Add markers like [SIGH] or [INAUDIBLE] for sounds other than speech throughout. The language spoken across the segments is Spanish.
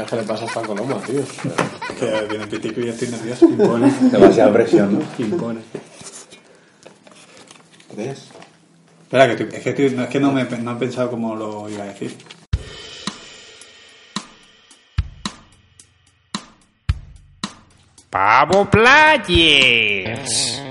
Vez que le pasa hasta Coloma, tío. [LAUGHS] Que viene Pitico y estoy nervioso. Impone. Demasiada presión, ¿no? Impone. ¿Ves? Espera, que, estoy- es que, estoy- no, es que no, me, no he pensado cómo lo iba a decir. Pavo Players.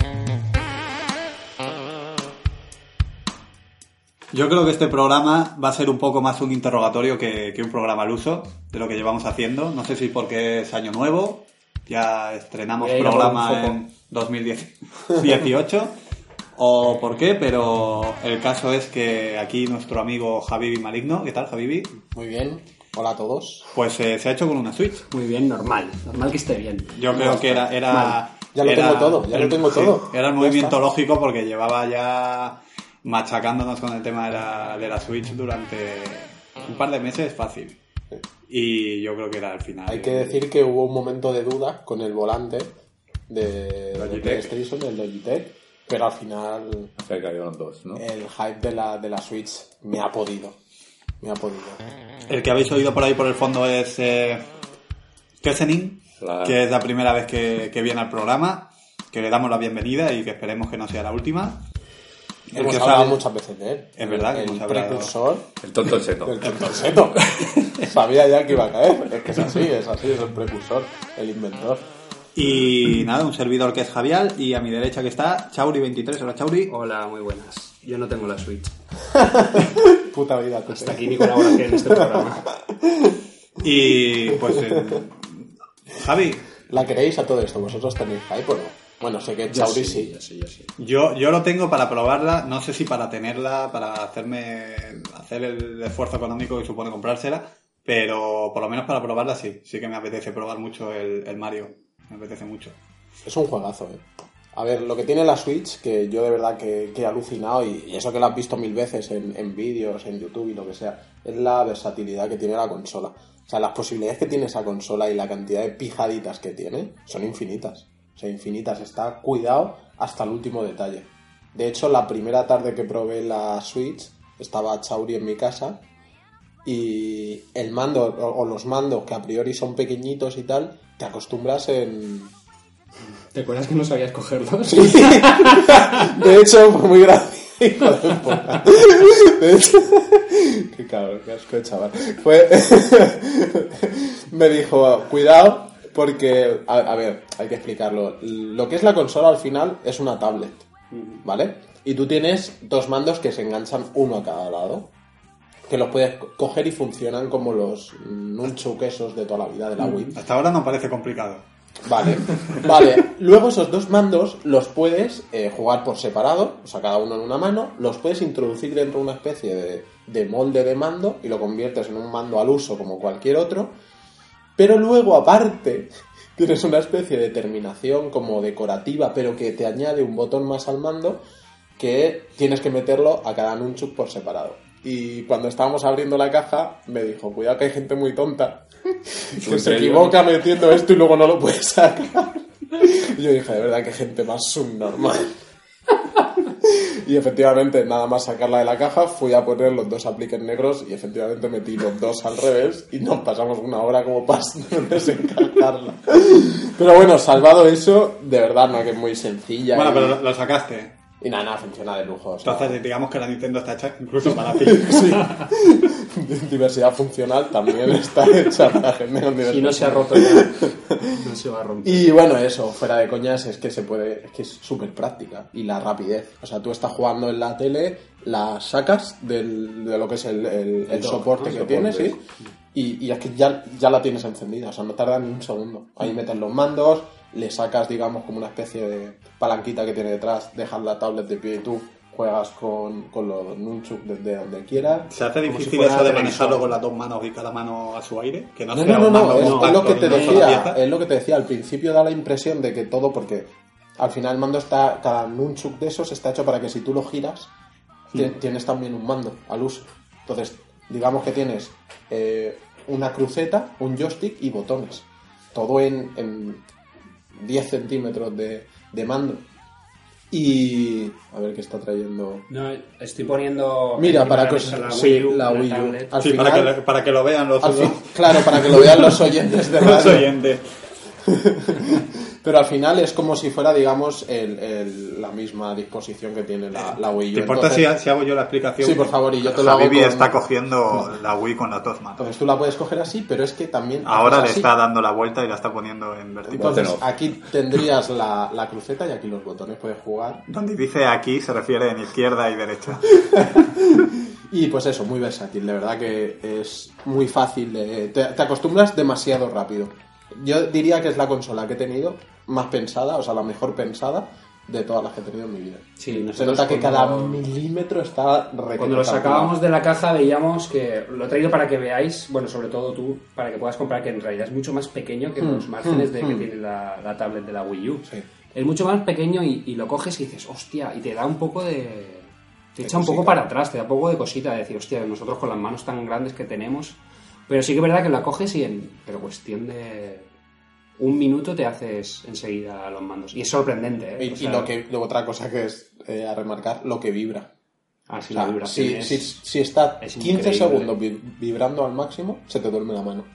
Yo creo que este programa va a ser un poco más un interrogatorio que, que un programa al uso de lo que llevamos haciendo. No sé si porque es año nuevo, ya estrenamos programa en 2018 [LAUGHS] o por qué, pero el caso es que aquí nuestro amigo Javibi Maligno, ¿qué tal Javibi? Muy bien. Hola a todos. Pues eh, se ha hecho con una Switch. Muy bien, normal. Normal que esté bien. Yo creo que era... era Ya lo era tengo todo, ya lo tengo sí, todo. Era el movimiento lógico porque llevaba ya machacándonos con el tema de la, de la Switch durante un par de meses fácil. Y yo creo que era al final. Hay que decir que hubo un momento de duda con el volante de, de. PlayStation, el Logitech, pero al final Se cayeron dos, ¿no? el hype de la, de la Switch me ha podido. Me ha podido. El que habéis oído por ahí por el fondo es eh, Kessening, Claro. que es la primera vez que, que viene al programa, que le damos la bienvenida y que esperemos que no sea la última. El hemos que hablado sabe- muchas veces de él. Es verdad que el hemos hablado. precursor El tonto el seto. del tontoseto. [LAUGHS] Sabía ya que iba a caer. Es que es así, es así, es el precursor, el inventor. Y nada, un servidor que es Javial y a mi derecha que está Chauri23. Hola Chauri. Hola, muy buenas. Yo no tengo la Switch. [LAUGHS] Puta vida. Hasta aquí mi colaboración en este programa. Y pues eh, Javi, ¿La queréis a todo esto? ¿Vosotros tenéis hype o no? Bueno, sé que Chauri sí. Yo sí, yo sí. yo, yo lo tengo para probarla, no sé si para tenerla, para hacerme hacer el esfuerzo económico que supone comprársela, pero por lo menos para probarla sí, sí que me apetece probar mucho el, el Mario, me apetece mucho. Es un juegazo, eh. A ver, lo que tiene la Switch, que yo de verdad que, que he alucinado, y, y eso que lo has visto mil veces en, en vídeos, en YouTube y lo que sea, es la versatilidad que tiene la consola. O sea, las posibilidades que tiene esa consola y la cantidad de pijaditas que tiene son infinitas. O sea, infinitas. Está cuidado hasta el último detalle. De hecho, la primera tarde que probé la Switch, estaba Chauri en mi casa y el mando o, los mandos que a priori son pequeñiñitos y tal, te acostumbras en, ¿Te acuerdas que no sabías cogerlos? [LAUGHS] De hecho, fue muy gracioso. De hecho, qué cabrón, qué asco de chaval. Fue, [LAUGHS] me dijo, cuidado, porque, a, a ver, hay que explicarlo. Lo que es la consola al final es una tablet, ¿vale? Y tú tienes dos mandos que se enganchan uno a cada lado, que los puedes co- coger y funcionan como los nunchuk esos de toda la vida de la Wii. Hasta ahora no parece complicado. Vale, [LAUGHS] vale. Luego esos dos mandos los puedes eh, jugar por separado, o sea, cada uno en una mano, los puedes introducir dentro de una especie de, de molde de mando y lo conviertes en un mando al uso como cualquier otro, pero luego aparte [LAUGHS] tienes una especie de terminación como decorativa, pero que te añade un botón más al mando que tienes que meterlo a cada nunchuk por separado. Y cuando estábamos abriendo la caja, me dijo, cuidado que hay gente muy tonta [LAUGHS] que se equivoca metiendo esto y luego no lo puede sacar. [LAUGHS] Y yo dije, de verdad, que gente más subnormal. Y efectivamente, nada más sacarla de la caja, fui a poner los dos apliques negros y efectivamente metí los dos al revés y nos pasamos una hora como para [LAUGHS] desencajarla. Pero bueno, salvado eso, de verdad, no que es muy sencilla. Bueno, y, pero lo, sacaste. y nada, nada, funciona de lujo. o sea, Entonces digamos que la Nintendo está hecha incluso para ti. [LAUGHS] sí. [LAUGHS] diversidad funcional también está hecha para gente con diversidad Si no se ha roto ya, [LAUGHS] no se va a romper. Y bueno, eso, fuera de coñas, es que se puede, es que es súper práctica. Y la rapidez. O sea, tú estás jugando en la tele, la sacas del, de lo que es el, el- el dock, soporte que tienes, ¿sí? Y, y es que ya, ya la tienes encendida, o sea, no tarda ni un segundo. Ahí metes los mandos, le sacas, digamos, como una especie de palanquita que tiene detrás, dejas la tablet de pie y tú juegas con, con los nunchuk desde donde quieras. ¿Se hace si difícil eso de manejarlo con las dos manos y cada mano a su aire? Que no, No, sea no, es, lo que te decía, es lo que te decía, al principio da la impresión de que todo, porque al final el mando está, cada nunchuk de esos está hecho para que si tú lo giras, ti- tienes también un mando al uso. Entonces, digamos que tienes eh, una cruceta, un joystick y botones. Todo en, en 10 centímetros de, de mando. Y a ver qué está trayendo. No, estoy poniendo. Mira, para que la la sí, Wii U, la una Wii U. tablet. Al Sí, final- para, que, para que lo vean los, fin- los- claro, para que lo vean los [LAUGHS] oyentes de los radio. oyentes. [LAUGHS] Pero al final es como si fuera, digamos, el- el- la misma disposición que tiene la, la Wii U. ¿Te importa Entonces- si, si hago yo la explicación? Sí, por favor, y yo te lo hago con- está cogiendo la Wii con las dos manos. Entonces tú la puedes coger así, pero es que también... Ahora le está dando la vuelta y la está poniendo en vertical. Entonces aquí tendrías la, la cruceta y aquí los botones puedes jugar. Donde dice aquí se refiere en izquierda y derecha. [LAUGHS] Y pues eso, muy versátil, de verdad que es muy fácil, de- te, te acostumbras demasiado rápido. Yo diría que es la consola que he tenido más pensada, o sea, la mejor pensada de todas las que he tenido en mi vida. Sí, Se nota que cada milímetro está Cuando lo sacábamos de la caja veíamos que lo he traído para que veáis, bueno, sobre todo tú, para que puedas comprar que en realidad es mucho más pequeño que los márgenes de que tiene la, la tablet de la Wii U. Sí. Es mucho más pequeño y, y lo coges y dices, hostia, y te da un poco de... Te De echa un poco para atrás, te da un poco de cosita de decir, hostia, nosotros con las manos tan grandes que tenemos. Pero sí que es verdad que la coges y en pero cuestión de un minuto te haces enseguida los mandos. Y es sorprendente, ¿eh? Y, O y sea, lo que luego otra cosa que es eh, a remarcar, lo que vibra. ah, sí, O sea, la vibración si, es- si, si está es 15 increíble. segundos vi- vibrando al máximo, se te duerme la mano.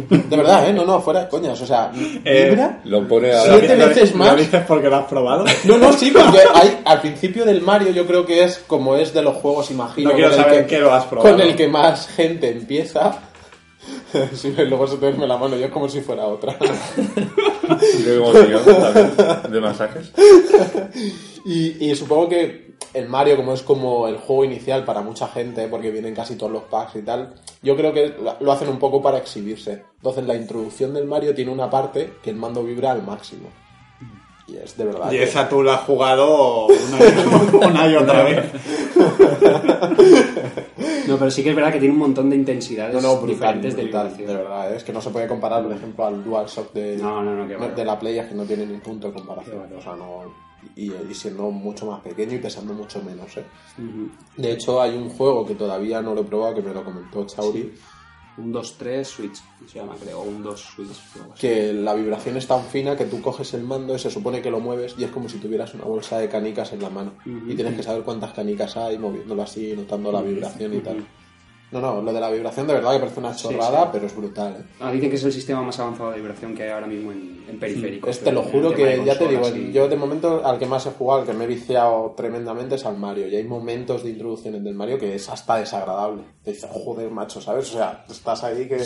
De verdad, ¿eh? No, no, fuera de coñas. O sea, Eh, vibra. Lo pone a... Siete ¿Lo- veces ¿Lo más. dices porque lo has probado? No, no, sí, porque hay, al principio del Mario yo creo que es como es de los juegos, imagino. No quiero saber que- qué lo has probado. Con el que más gente empieza. [LAUGHS] Sí, luego se te duerme la mano, yo es como si fuera otra. [LAUGHS] de masajes. [LAUGHS] Y, y supongo que el Mario, como es como el juego inicial para mucha gente, porque vienen casi todos los packs y tal, yo creo que lo hacen un poco para exhibirse. Entonces la introducción del Mario tiene una parte que el mando vibra al máximo. Y es de verdad. Y que- esa tú la has jugado una y, [LAUGHS] una y otra vez. [LAUGHS] No, pero sí que es verdad que tiene un montón de intensidades No, no, brutal, diferentes brutal, vibración. de verdad, ¿eh? es que no se puede comparar, por ejemplo, al DualShock de, No, no, no, qué va. de la Play, es que no tiene ni punto de comparación. O sea, no, y, y siendo mucho más pequeño y pesando mucho menos. ¿eh? De hecho, hay un juego que todavía no lo he probado, que me lo comentó Chauri, Un 2-3 Switch, se llama, creo, o un 2 Switch. que la vibración es tan fina que tú coges el mando y se supone que lo mueves y es como si tuvieras una bolsa de canicas en la mano. Y tienes que saber cuántas canicas hay, moviéndolo así, notando la vibración y tal. No, no, lo de la vibración de verdad que parece una chorrada, sí. pero es brutal. ¿eh? Ah, dicen que es el sistema más avanzado de vibración que hay ahora mismo en, en periféricos. Es, te lo juro que, ya te digo, y- yo de momento al que más he jugado, al que me he viciado tremendamente es al Mario. Y hay momentos de introducciones del Mario que es hasta desagradable. Te dices, joder, macho, ¿sabes? O sea, estás ahí que...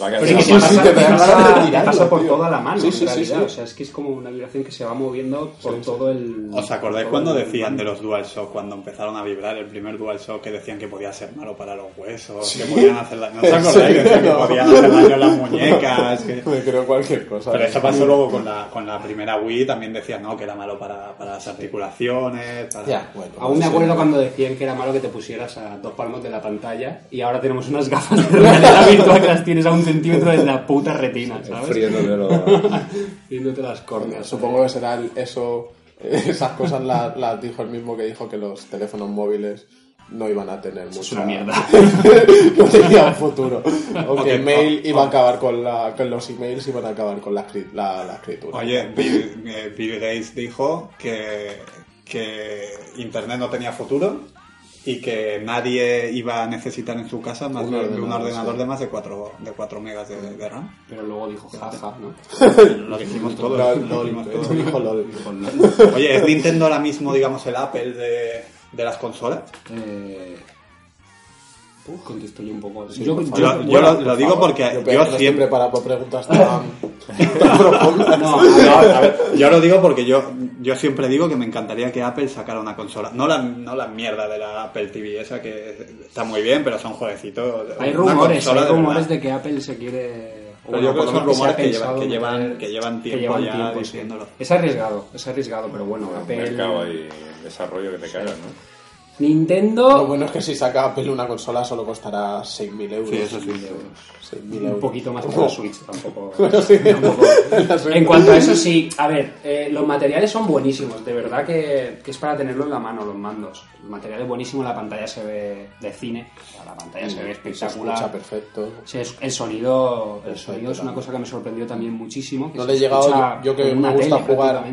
Va a Pero Sí, te sí, pasa, te te por tío. toda la mano, Sí, sí, en sí. O sea, es que es como una vibración que se va moviendo por todo el... ¿Os acordáis cuando decían de los DualShock, cuando empezaron a vibrar el primer DualShock, que decían que podía ser malo para los huesos, que podían hacer daño? ¿No os acordáis? Sí, que no. podían hacer daño las muñecas. que- [LAUGHS] Me creo cualquier cosa. Pero eso pasó luego con la, con la primera Wii, también decían ¿no? que era malo para, para las articulaciones. Para... Ya, bueno. Aún me sí. acuerdo cuando decían que era malo que te pusieras a dos palmos de la pantalla y ahora tenemos unas [LAUGHS] gafas de realidad virtual que las tienes a un centímetro de la puta retina, ¿sabes? [LAUGHS] Viéndote las córneas. Supongo que será el- eso... Esas cosas las, las dijo el mismo que dijo que los teléfonos móviles no iban a tener mucho... Es una mierda. [LAUGHS] no tenía un futuro. O [LAUGHS] Ok, que el mail o- iba a o- acabar con la... con los emails iban a acabar con la, la, la escritura. Oye, Bill, eh, Bill Gates dijo que, que Internet no tenía futuro y que nadie iba a necesitar en su casa más Un de, de un ordenador, ordenador sí. de más de 4, de 4 megas de, de RAM. Pero luego dijo jaja, ¿no? [LAUGHS] Lo dijimos todos. Lo dijimos todos. dijo LOL. Oye, ¿es Nintendo ahora mismo, digamos, el Apple de, de las consolas? Eh... Uf, contesto yo un poco. Sí, yo, por yo- favor. Yo, yo bueno, lo, lo digo porque Yo, siempre... para preguntas tan, [LAUGHS] tan profundas. no, No, a ver, yo lo digo porque yo, yo siempre digo que me encantaría que Apple sacara una consola. No la, no la mierda de la Apple TV esa que está muy bien, pero son jueguecitos. hay rumores, hay rumores de que Apple se quiere... o Pero yo creo que se ha rumores que llevan- que llevan- que llevan que tiempo llevan ya tiempo, sí. diciéndolo. Es arriesgado, es arriesgado, pero bueno, Un Apple... mercado y desarrollo que te cagas, ¿no? Nintendo. Lo bueno es que si saca Apple una consola solo costará 6.000 euros. Sí, eso sí. 6.000 Un poquito más que la Switch, tampoco. [LAUGHS] Bueno, sí. tampoco. La Switch. En cuanto a eso, sí. A ver, eh, los materiales son buenísimos. De verdad que, que es para tenerlo en la mano, los mandos. El material es buenísimo, la pantalla se ve de cine. O sea, la pantalla se ve Se escucha espectacular. perfecto. Sí, es- el sonido, el Perfecto, sonido es una cosa que me sorprendió también muchísimo. que No se le he llegado, escucha yo, yo que me gusta tele, jugar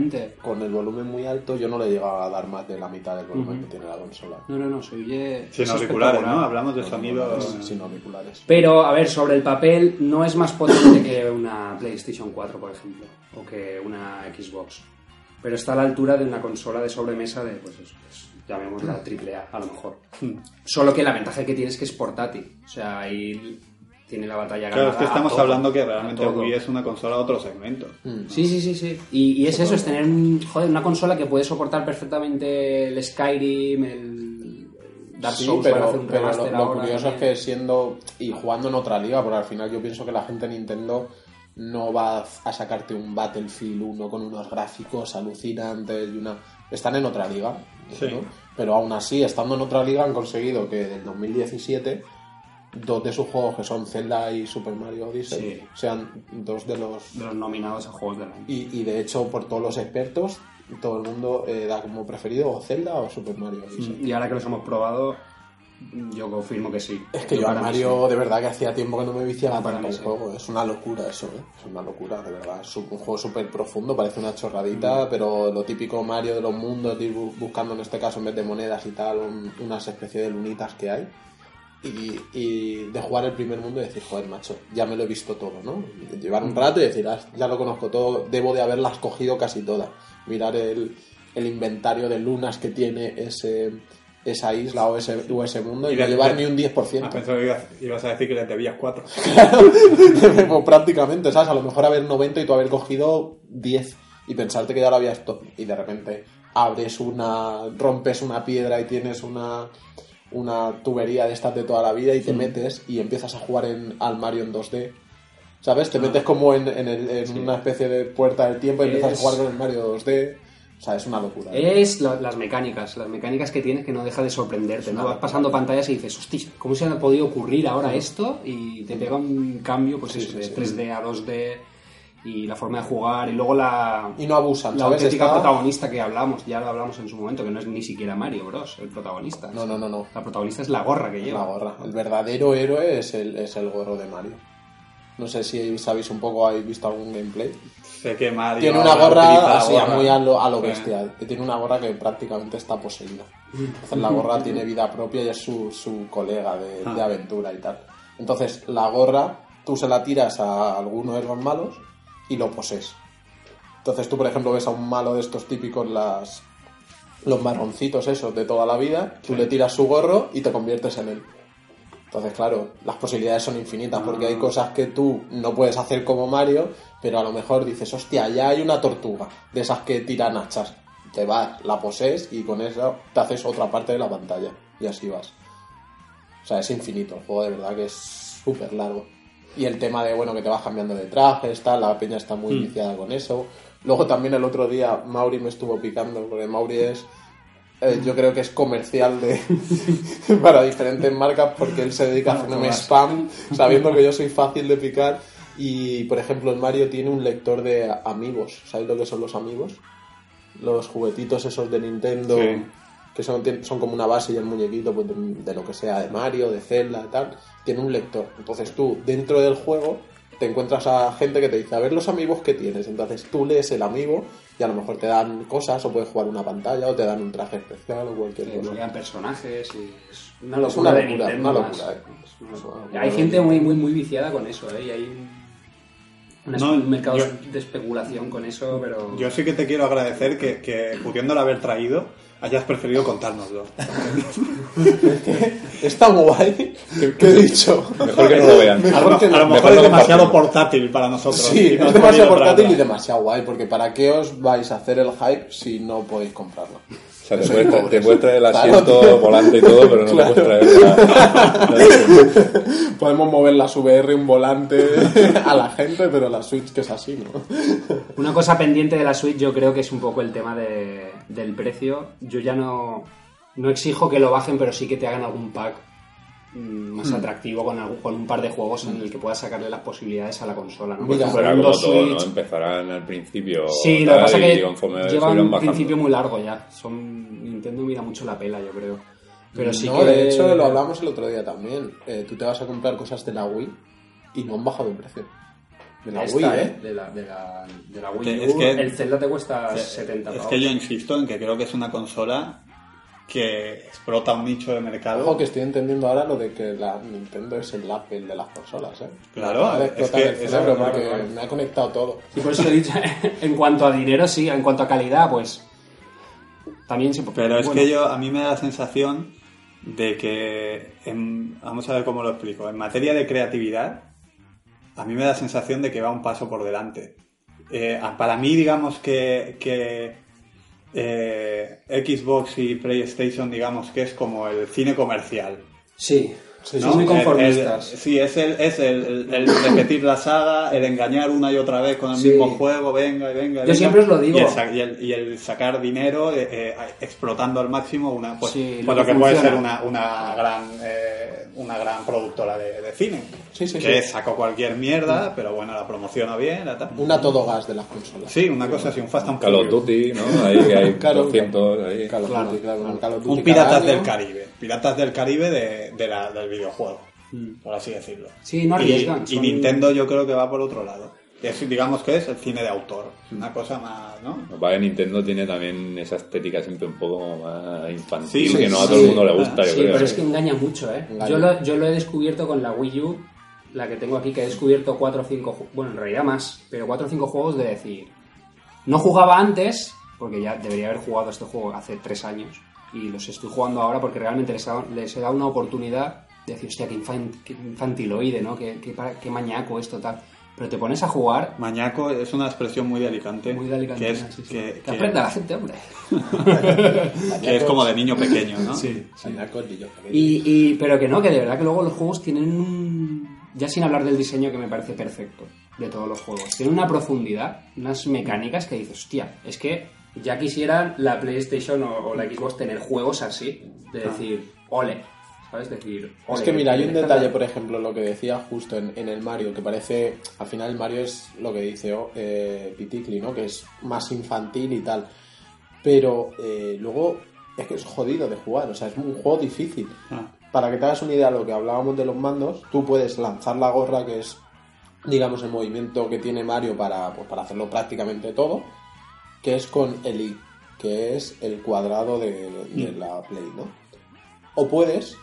con el volumen muy alto, yo no le he llegado a dar más de la mitad del volumen que tiene la consola. No, no, no, se oye. Sin es auriculares. ¿no? Hablamos de sonido. Sin auriculares. Pero, a ver, sobre el papel, no es más potente que una PlayStation 4, por ejemplo, o que una Xbox. Pero está a la altura de una consola de sobremesa de, pues eso, pues, llamémosla AAA, a lo mejor. [LAUGHS] Solo que la ventaja que tiene es que es portátil. O sea, ahí tiene la batalla Claro, es ganada que estamos todo, hablando que realmente. Wii es una consola de otro segmento. Sí, sí, sí, sí. Y, y es eso, es tener un- joder, una consola que puede soportar perfectamente el Skyrim, el Dark Souls, pero, hacer un pero lo, curioso es que siendo y jugando en otra liga, porque al final yo pienso que la gente de Nintendo no va a sacarte un Battlefield 1 con unos gráficos alucinantes y una... Están en otra liga, Sí. ¿no? pero aún así, estando en otra liga, han conseguido que del 2017 dos de sus juegos, que son Zelda y Super Mario Odyssey, Sí. sean dos de los... de los nominados a Juegos del Año. Y, y de hecho, por todos los expertos, todo el mundo eh, da como preferido o Zelda o Super Mario Odyssey. Y ahora que los hemos probado, yo confirmo que sí. Es que yo a Mario de verdad que hacía tiempo que no me viciaba Para tanto sí. juego. Es una locura eso, ¿eh? Es una locura, de verdad. Es un juego súper profundo, parece una chorradita, pero lo típico Mario de los mundos, de ir bu- buscando en este caso en vez de monedas y tal, un- unas especies de lunitas que hay. Y, y de jugar el primer mundo y decir, joder, macho, ya me lo he visto todo, ¿no? Llevar un rato y decir, "Ah, ya lo conozco todo, debo de haberlas cogido casi todas. Mirar el, el inventario de lunas que tiene ese, esa isla o ese, o ese mundo y, Y no llevar ni un 10%. Ah, pensaba que ibas, ibas a decir que le debías cuatro. [LAUGHS] pues [LAUGHS] prácticamente, ¿sabes? A lo mejor haber 90 y tú haber cogido 10 y pensarte que ya lo habías todo. Y de repente abres una, rompes una piedra y tienes una, una tubería de estas de toda la vida y te metes y empiezas a jugar en, al Mario en 2D. ¿Sabes? Te metes como en, en el- en una especie de puerta del tiempo y empiezas Es- a jugar con el Mario 2D. O sea, es una locura. Es la- las mecánicas, las mecánicas que tienes que no deja de sorprenderte, ¿no? Vas pasando pantallas y dices, hostia, ¿cómo se ha podido ocurrir ahora esto? Y te pega un cambio, pues eso, sí, de sí. 3D a 2D y la forma de jugar y luego la, Y no abusan, la ¿sabes? auténtica Está- protagonista que hablamos, ya lo hablamos en su momento, que no es ni siquiera Mario Bros, el protagonista. No, no, no, no. La protagonista es la gorra que lleva. La gorra. El verdadero héroe es el, es el gorro de Mario. No sé si sabéis un poco, habéis visto algún gameplay. Sé que Mario Tiene una gorra así, gorra. muy a lo, a lo Sí. bestia. Tiene una gorra que prácticamente está poseída. Entonces la gorra tiene vida propia y es su, su colega de, de Ah. aventura y tal. Entonces la gorra, tú se la tiras a alguno de los malos y lo poses. Entonces tú, por ejemplo, ves a un malo de estos típicos, las los marroncitos esos de toda la vida, tú le tiras su gorro y te conviertes en él. Entonces, claro, las posibilidades son infinitas porque hay cosas que tú no puedes hacer como Mario, pero a lo mejor dices, hostia, ya hay una tortuga de esas que tiran hachas. Te vas, la poses y con eso te haces otra parte de la pantalla y así vas. O sea, es infinito. El juego de verdad que es súper largo. Y el tema de, bueno, que te vas cambiando de trajes, tal, la peña está muy viciada con eso. Luego también el otro día Mauri me estuvo picando, porque Mauri es, eh, yo creo que es comercial de [LAUGHS] para diferentes marcas porque él se dedica a hacerme spam, sabiendo que yo soy fácil de picar. Y, por ejemplo, el Mario tiene un lector de amigos. ¿Sabéis lo que son los amigos? Los juguetitos esos de Nintendo Sí. Que son, son como una base y el muñequito pues, de, de lo que sea, de Mario, de Zelda, tal, tiene un lector. Entonces tú, dentro del juego, te encuentras a gente que te dice, a ver los amigos que tienes. Entonces tú lees el amigo y a lo mejor te dan cosas, o puedes jugar una pantalla, o te dan un traje especial, o cualquier que cosa. personajes y es una Es locura, una de locura, Nintendo una más. locura, eh. Es una locura. locura Hay gente muy, muy, muy viciada con eso, ¿eh? Y hay No, un mercado yo- de especulación con eso, pero... Yo sí que te quiero agradecer que, que pudiéndolo haber traído, hayas preferido contárnoslo. [LAUGHS] Es tan guay que he dicho. Mejor que no lo vean. A lo, Mejor que no. a lo mejor Mejor es demasiado portátil para nosotros. Sí, no es demasiado portátil y demasiado guay, porque ¿para qué os vais a hacer el hype si no podéis comprarlo? O sea, te puedes, te traer el asiento volante y todo, pero no Claro. te puedes traer la- [LAUGHS] Podemos mover las VR un volante [LAUGHS] a la gente, pero la Switch que es así, ¿no? Una cosa pendiente de la Switch yo creo que es un poco el tema de- del precio. Yo ya no... No exijo que lo bajen, pero sí que te hagan algún pack mm, más atractivo con, algún- con un par de juegos en el que puedas sacarle las posibilidades a la consola. ¿no? Por Mira, Será como todo, ¿no? Empezarán al principio. Sí, lo que pasa es que llevan un principio muy largo ya. Son Nintendo mira mucho la pela, yo creo. Pero sí no, que... de hecho lo hablamos el otro día también. Eh, tú te vas a comprar cosas de la Wii y no han bajado el precio. De la Esta, Wii, ¿eh? ¿eh? De la, de la, de la Wii es U, que- el Zelda te cuesta Es 70 es pavos. que yo insisto en que creo que es una consola que explota un nicho de mercado. Ojo que estoy entendiendo ahora lo de que la Nintendo es el Apple de las consolas, ¿eh? Claro, es que el cerebro es raro, porque claro. me ha conectado todo. Y por eso he dicho, [LAUGHS] en cuanto a dinero, sí, en cuanto a calidad, pues. También se Pero es bueno, que yo, a mí me da la sensación de que, en- vamos a ver cómo lo explico, en materia de creatividad, a mí me da la sensación de que va un paso por delante. Eh, para mí, digamos que, que eh, Xbox y PlayStation, digamos que es como el cine comercial. Sí, sí, ¿no? muy conformistas. el- sí, es, el, es el, el- el repetir la saga, el engañar una y otra vez con el Sí. mismo juego, venga, venga. Yo venga, siempre os lo digo. Y el, sa- y el- y el sacar dinero eh, explotando al máximo una, pues, Sí, pues lo que que puede ser una, una gran una gran productora de, de cine. Sí, sí, que sí. sacó cualquier mierda, pero bueno, la promociona bien. la. Una todo gas de las consolas. Sí, una cosa así, un Fast and Call of. Duty, ¿no? Ahí que hay [LAUGHS] Claro, 200. Ahí. Call of Claro, Duty, claro, claro. Call of Duty Un Piratas del Caribe. Piratas del Caribe de, de la- del videojuego, por así decirlo. Sí, no Y- arriesgan. Y, son- Nintendo yo creo que va por otro lado. Es, digamos que es el cine de autor. Una cosa más, ¿no? Que Nintendo tiene también esa estética siempre un poco más infantil, Sí, que no a sí, todo el mundo le gusta, yo Sí, creo. pero es que engaña mucho, ¿eh? Engaña. Yo lo, yo lo he descubierto con la Wii U, la que tengo aquí, que he descubierto 4 o 5, ju- bueno, en realidad más, pero 4 o 5 juegos de decir, no jugaba antes, porque ya debería haber jugado este juego hace 3 años, y los estoy jugando ahora porque realmente les, ha- les he dado una oportunidad de decir, hostia, qué, infan- qué infantiloide, ¿no? Qué, qué, para- qué mañaco esto, tal. Pero te pones a jugar Mañaco es una expresión muy de Alicante. muy de Alicante, Que es, sí, sí. que, Que que- aprenda la gente, hombre. [LAUGHS] que es como de niño pequeño, ¿no? Sí. Yo. Y, y- pero que no, que de verdad que luego los juegos tienen un... Ya sin hablar del diseño que me parece perfecto de todos los juegos. Tienen una profundidad, unas mecánicas que dices, hostia, es que ya quisiera la PlayStation o, o la Xbox tener juegos así. De decir, ole. ¿Sabes? Decir. Es que mira, hay un detalle, por ejemplo, lo que decía justo en, en el Mario, que parece, al final el Mario es lo que dice oh, eh, Piticli, ¿no? Que es más infantil y tal. Pero eh, luego es que es jodido de jugar, o sea, es un juego difícil. Ah. Para que te hagas una idea de lo que hablábamos de los mandos, tú puedes lanzar la gorra, que es, digamos, el movimiento que tiene Mario para, pues, para hacerlo prácticamente todo, que es con el I, que es el cuadrado de, de la Play, ¿no? O puedes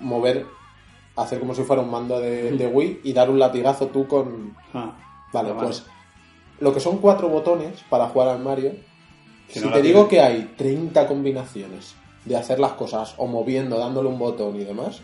mover, hacer como si fuera un mando de, de Wii y dar un latigazo tú con... Ah. Vale, vale. pues lo que son cuatro botones para jugar al Mario, Si no te digo que hay 30 combinaciones de hacer las cosas o moviendo, dándole un botón y demás,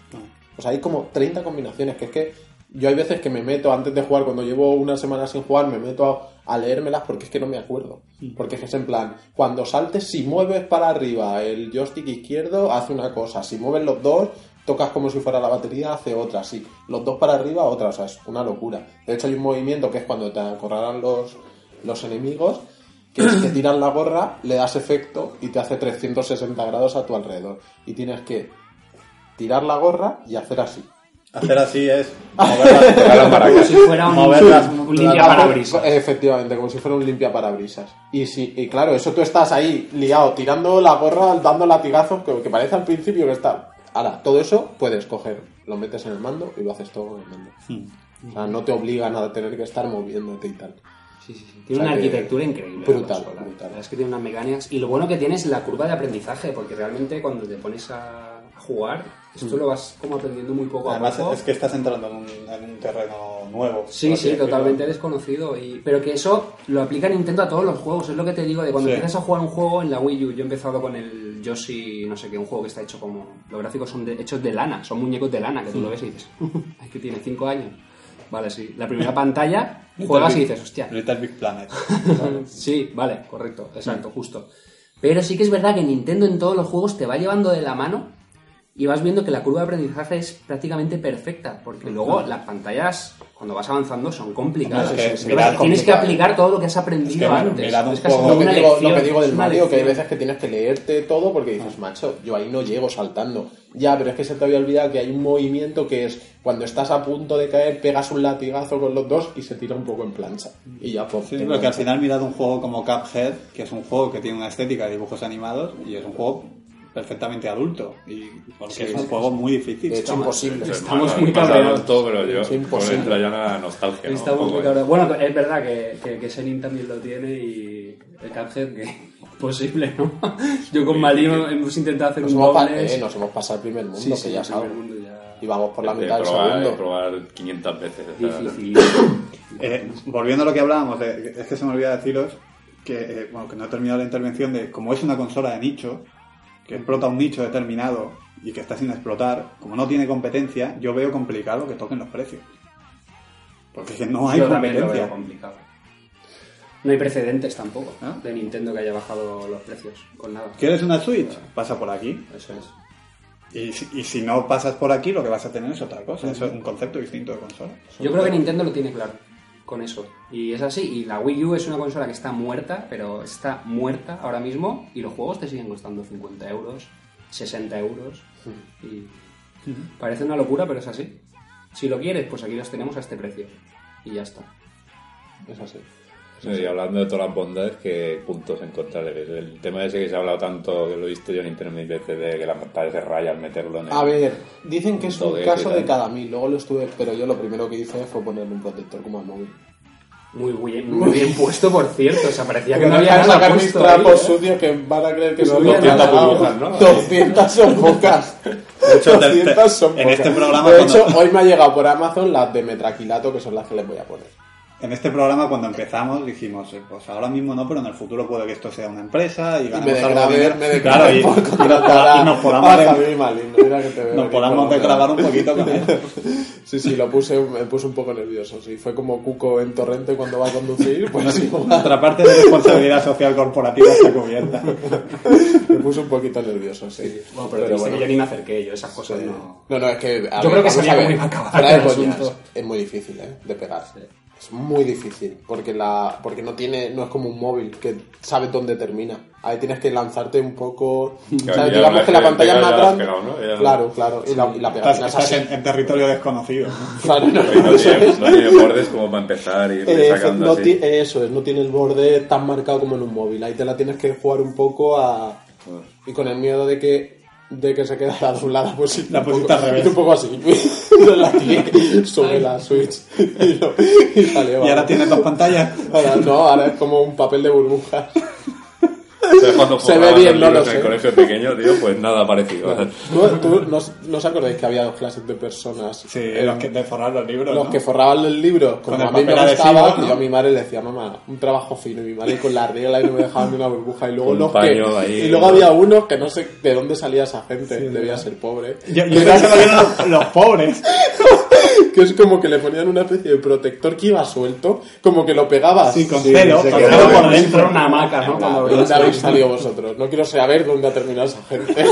pues hay como 30 combinaciones, que es que yo hay veces que me meto antes de jugar, cuando llevo una semana sin jugar, me meto a, a leérmelas porque es que no me acuerdo. Porque es en plan, cuando saltes, si mueves para arriba el joystick izquierdo, hace una cosa. Si mueves los dos, tocas como si fuera la batería, hace otra. Si los dos para arriba, otra. O sea, es una locura. De hecho, hay un movimiento que es cuando te acorralan los, los enemigos, que es que tiran la gorra, le das efecto y te hace 360 grados a tu alrededor. Y tienes que tirar la gorra y hacer así. Hacer así es [LAUGHS] Tocar las. Como si fuera un, Moverlas, un limpia parabrisas. Efectivamente, como si fuera un limpia parabrisas. Y si, y claro, eso tú estás ahí liado, tirando la gorra, dando latigazos, que, que parece al principio que está. Ahora, todo eso puedes coger, lo metes en el mando y lo haces todo con el mando. Hmm. O sea, no te obligan a tener que estar moviéndote y tal. Sí, sí, sí. Tiene O sea una arquitectura increíble. brutal, la brutal. La verdad es que tiene unas mecánicas. Y lo bueno que tiene es la curva de aprendizaje, porque realmente cuando te pones a a jugar, esto Mm. lo vas como aprendiendo muy poco a Además, poco. es que estás entrando en un, en un terreno nuevo. Sí, sí, decirlo. totalmente desconocido. Y... Pero que eso lo aplica Nintendo a todos los juegos. Es lo que te digo de cuando Sí. empiezas a jugar un juego en la Wii U. Yo he empezado con el Yoshi, no sé qué, un juego que está hecho como. Los gráficos son de- hechos de lana, son muñecos de lana, que tú lo ves y dices, [LAUGHS] es que tiene 5 años. Vale, sí. La primera pantalla, juegas y dices, hostia, Little Big Planet. [LAUGHS] Sí, vale, correcto, exacto, justo. Pero sí que es verdad que Nintendo en todos los juegos te va llevando de la mano y vas viendo que la curva de aprendizaje es prácticamente perfecta, porque luego las pantallas cuando vas avanzando son complicadas. No, es que Entonces, mirad tienes que aplicar todo lo que has aprendido Es que antes. Es Lo que, una digo, lección, lo que digo del Mario, que hay veces que tienes que leerte todo porque dices, macho, yo ahí no llego saltando. Ya, pero es que se te había olvidado que hay un movimiento que es cuando estás a punto de caer, pegas un latigazo con los dos y se tira un poco en plancha. Y ya, pues. Sí, porque al final mirad un juego como Cuphead, que es un juego que tiene una estética de dibujos animados y es un juego perfectamente adulto. Y porque Sí, es un sí, juego muy difícil. De hecho, imposible. Estamos muy cabreados. adulto, pero yo Es imposible. entra ya la nostalgia. ¿no? Estamos Un muy cabreados. Bueno, es verdad que, que, que ese Nin también lo tiene y el Cuphead que [LAUGHS] posible, ¿no? Yo con Malino hemos intentado hacer Nos un dobles. eh, nos hemos pasado el primer mundo, Sí, que sí, ya sabes. ya- Y vamos por la de mitad del probar, de segundo. probar 500 veces. Difícil. Eh, volviendo a lo que hablábamos, de- es que se me olvida deciros que, eh, bueno, que no he terminado la intervención de como es una consola de nicho, que explota un nicho determinado y que está sin explotar, como no tiene competencia, yo veo complicado que toquen los precios. Porque es que no hay Yo también lo veo competencia. complicado. No hay precedentes tampoco ¿Ah? de Nintendo que haya bajado los precios con nada. ¿Quieres una Switch? Pasa por aquí. Eso es. Y si, y si no pasas por aquí, lo que vas a tener es otra cosa. Eso es un concepto distinto de consola. Yo creo que Nintendo lo tiene claro con eso. Y es así. Y la Wii U es una consola que está muerta, pero está muerta ahora mismo. Y los juegos te siguen costando 50 euros, 60 euros. Y parece una locura, pero es así. Si lo quieres, pues aquí los tenemos a este precio. Y ya está. Es así. Sí, y hablando de todas las bondades, ¿qué puntos encontrarles? El tema ese que se ha hablado tanto, que lo he visto yo en internet mil veces, de que la pantalla se raya al meterlo en el... A ver, dicen que es un caso de cada mil. Luego lo estuve, pero yo lo primero que hice fue ponerle un protector como al móvil. Muy bien, muy bien [LAUGHS] puesto, por cierto. O sea, parecía que Que no había nada sacar mis trapos ¿eh? sucios que van a creer que No son había 200 nada. burbujas, ¿no? 200 son pocas. De hecho, te- 200 son en pocas. este programa De cuando- hecho, hoy me ha llegado por Amazon las de metraquilato, que son las que les voy a poner. En este programa, cuando empezamos, dijimos, eh, pues ahora mismo no, pero en el futuro puede que esto sea una empresa y ganemos algo de dinero. Claro, y, y [LAUGHS] nos, podamos, nos podamos otro un poquito con él. [LAUGHS] Sí, sí, lo puse, me puse un poco nervioso. Sí, fue como Cuco en Torrente cuando va a conducir, pues sí, Nuestra parte de responsabilidad social corporativa está cubierta. [LAUGHS] me puse un poquito nervioso, sí. Bueno, pero, que yo ni me acerqué, yo esas cosas no... No, no, es que. a Yo ver, creo que sabía cómo iba a acabar. Es muy difícil, ¿eh? De pegar. Es muy difícil. Porque la porque no tiene no es como un móvil que sabes dónde termina. Ahí tienes que lanzarte un poco. [LAUGHS] Claro, Digamos que la pantalla es más grande. Claro, claro. Y la, y la Estás, en, en territorio desconocido. ¿no? [LAUGHS] Claro, no, tiene, [LAUGHS] no tiene bordes como para empezar y Eh, sacando no así. ti- eso es, no tiene el borde tan marcado como en un móvil. Ahí te la tienes que jugar un poco a. Y con el miedo de que de que se quedara doblada, pues sí. La pusiste al revés. un poco así. [LAUGHS] la sobre la Switch [LAUGHS] y, lo- y salió. Y ahora tienes dos pantallas. Ahora no, ahora es como un papel de burbujas. ¿Sabes cuando [LAUGHS] Se ve bien, los no lo libros en sé. el colegio pequeño, tío? Pues nada parecido. ¿Tú, tú no, os- no os acordáis que había dos clases de personas? Sí, Eh, los que te forran los libros. los ¿no? que forraban el libro, como a mí me gustaba, yo a mi madre le decía, mamá, un trabajo fino, y mi madre con la regla y no me dejaban ni una burbuja, y luego Un los que, ahí, y luego ¿no? había unos que no sé de dónde salía esa gente, debía ser pobre, Yo, yo creo que los, los pobres. [LAUGHS] [LAUGHS] que es como que le ponían una especie de protector que iba suelto, como que lo pegabas. Sí, con Sí, celo, con celo por dentro. una hamaca, ¿no? Cuando ¿De veías dónde habéis salido vosotros? No quiero saber dónde ha terminado esa gente.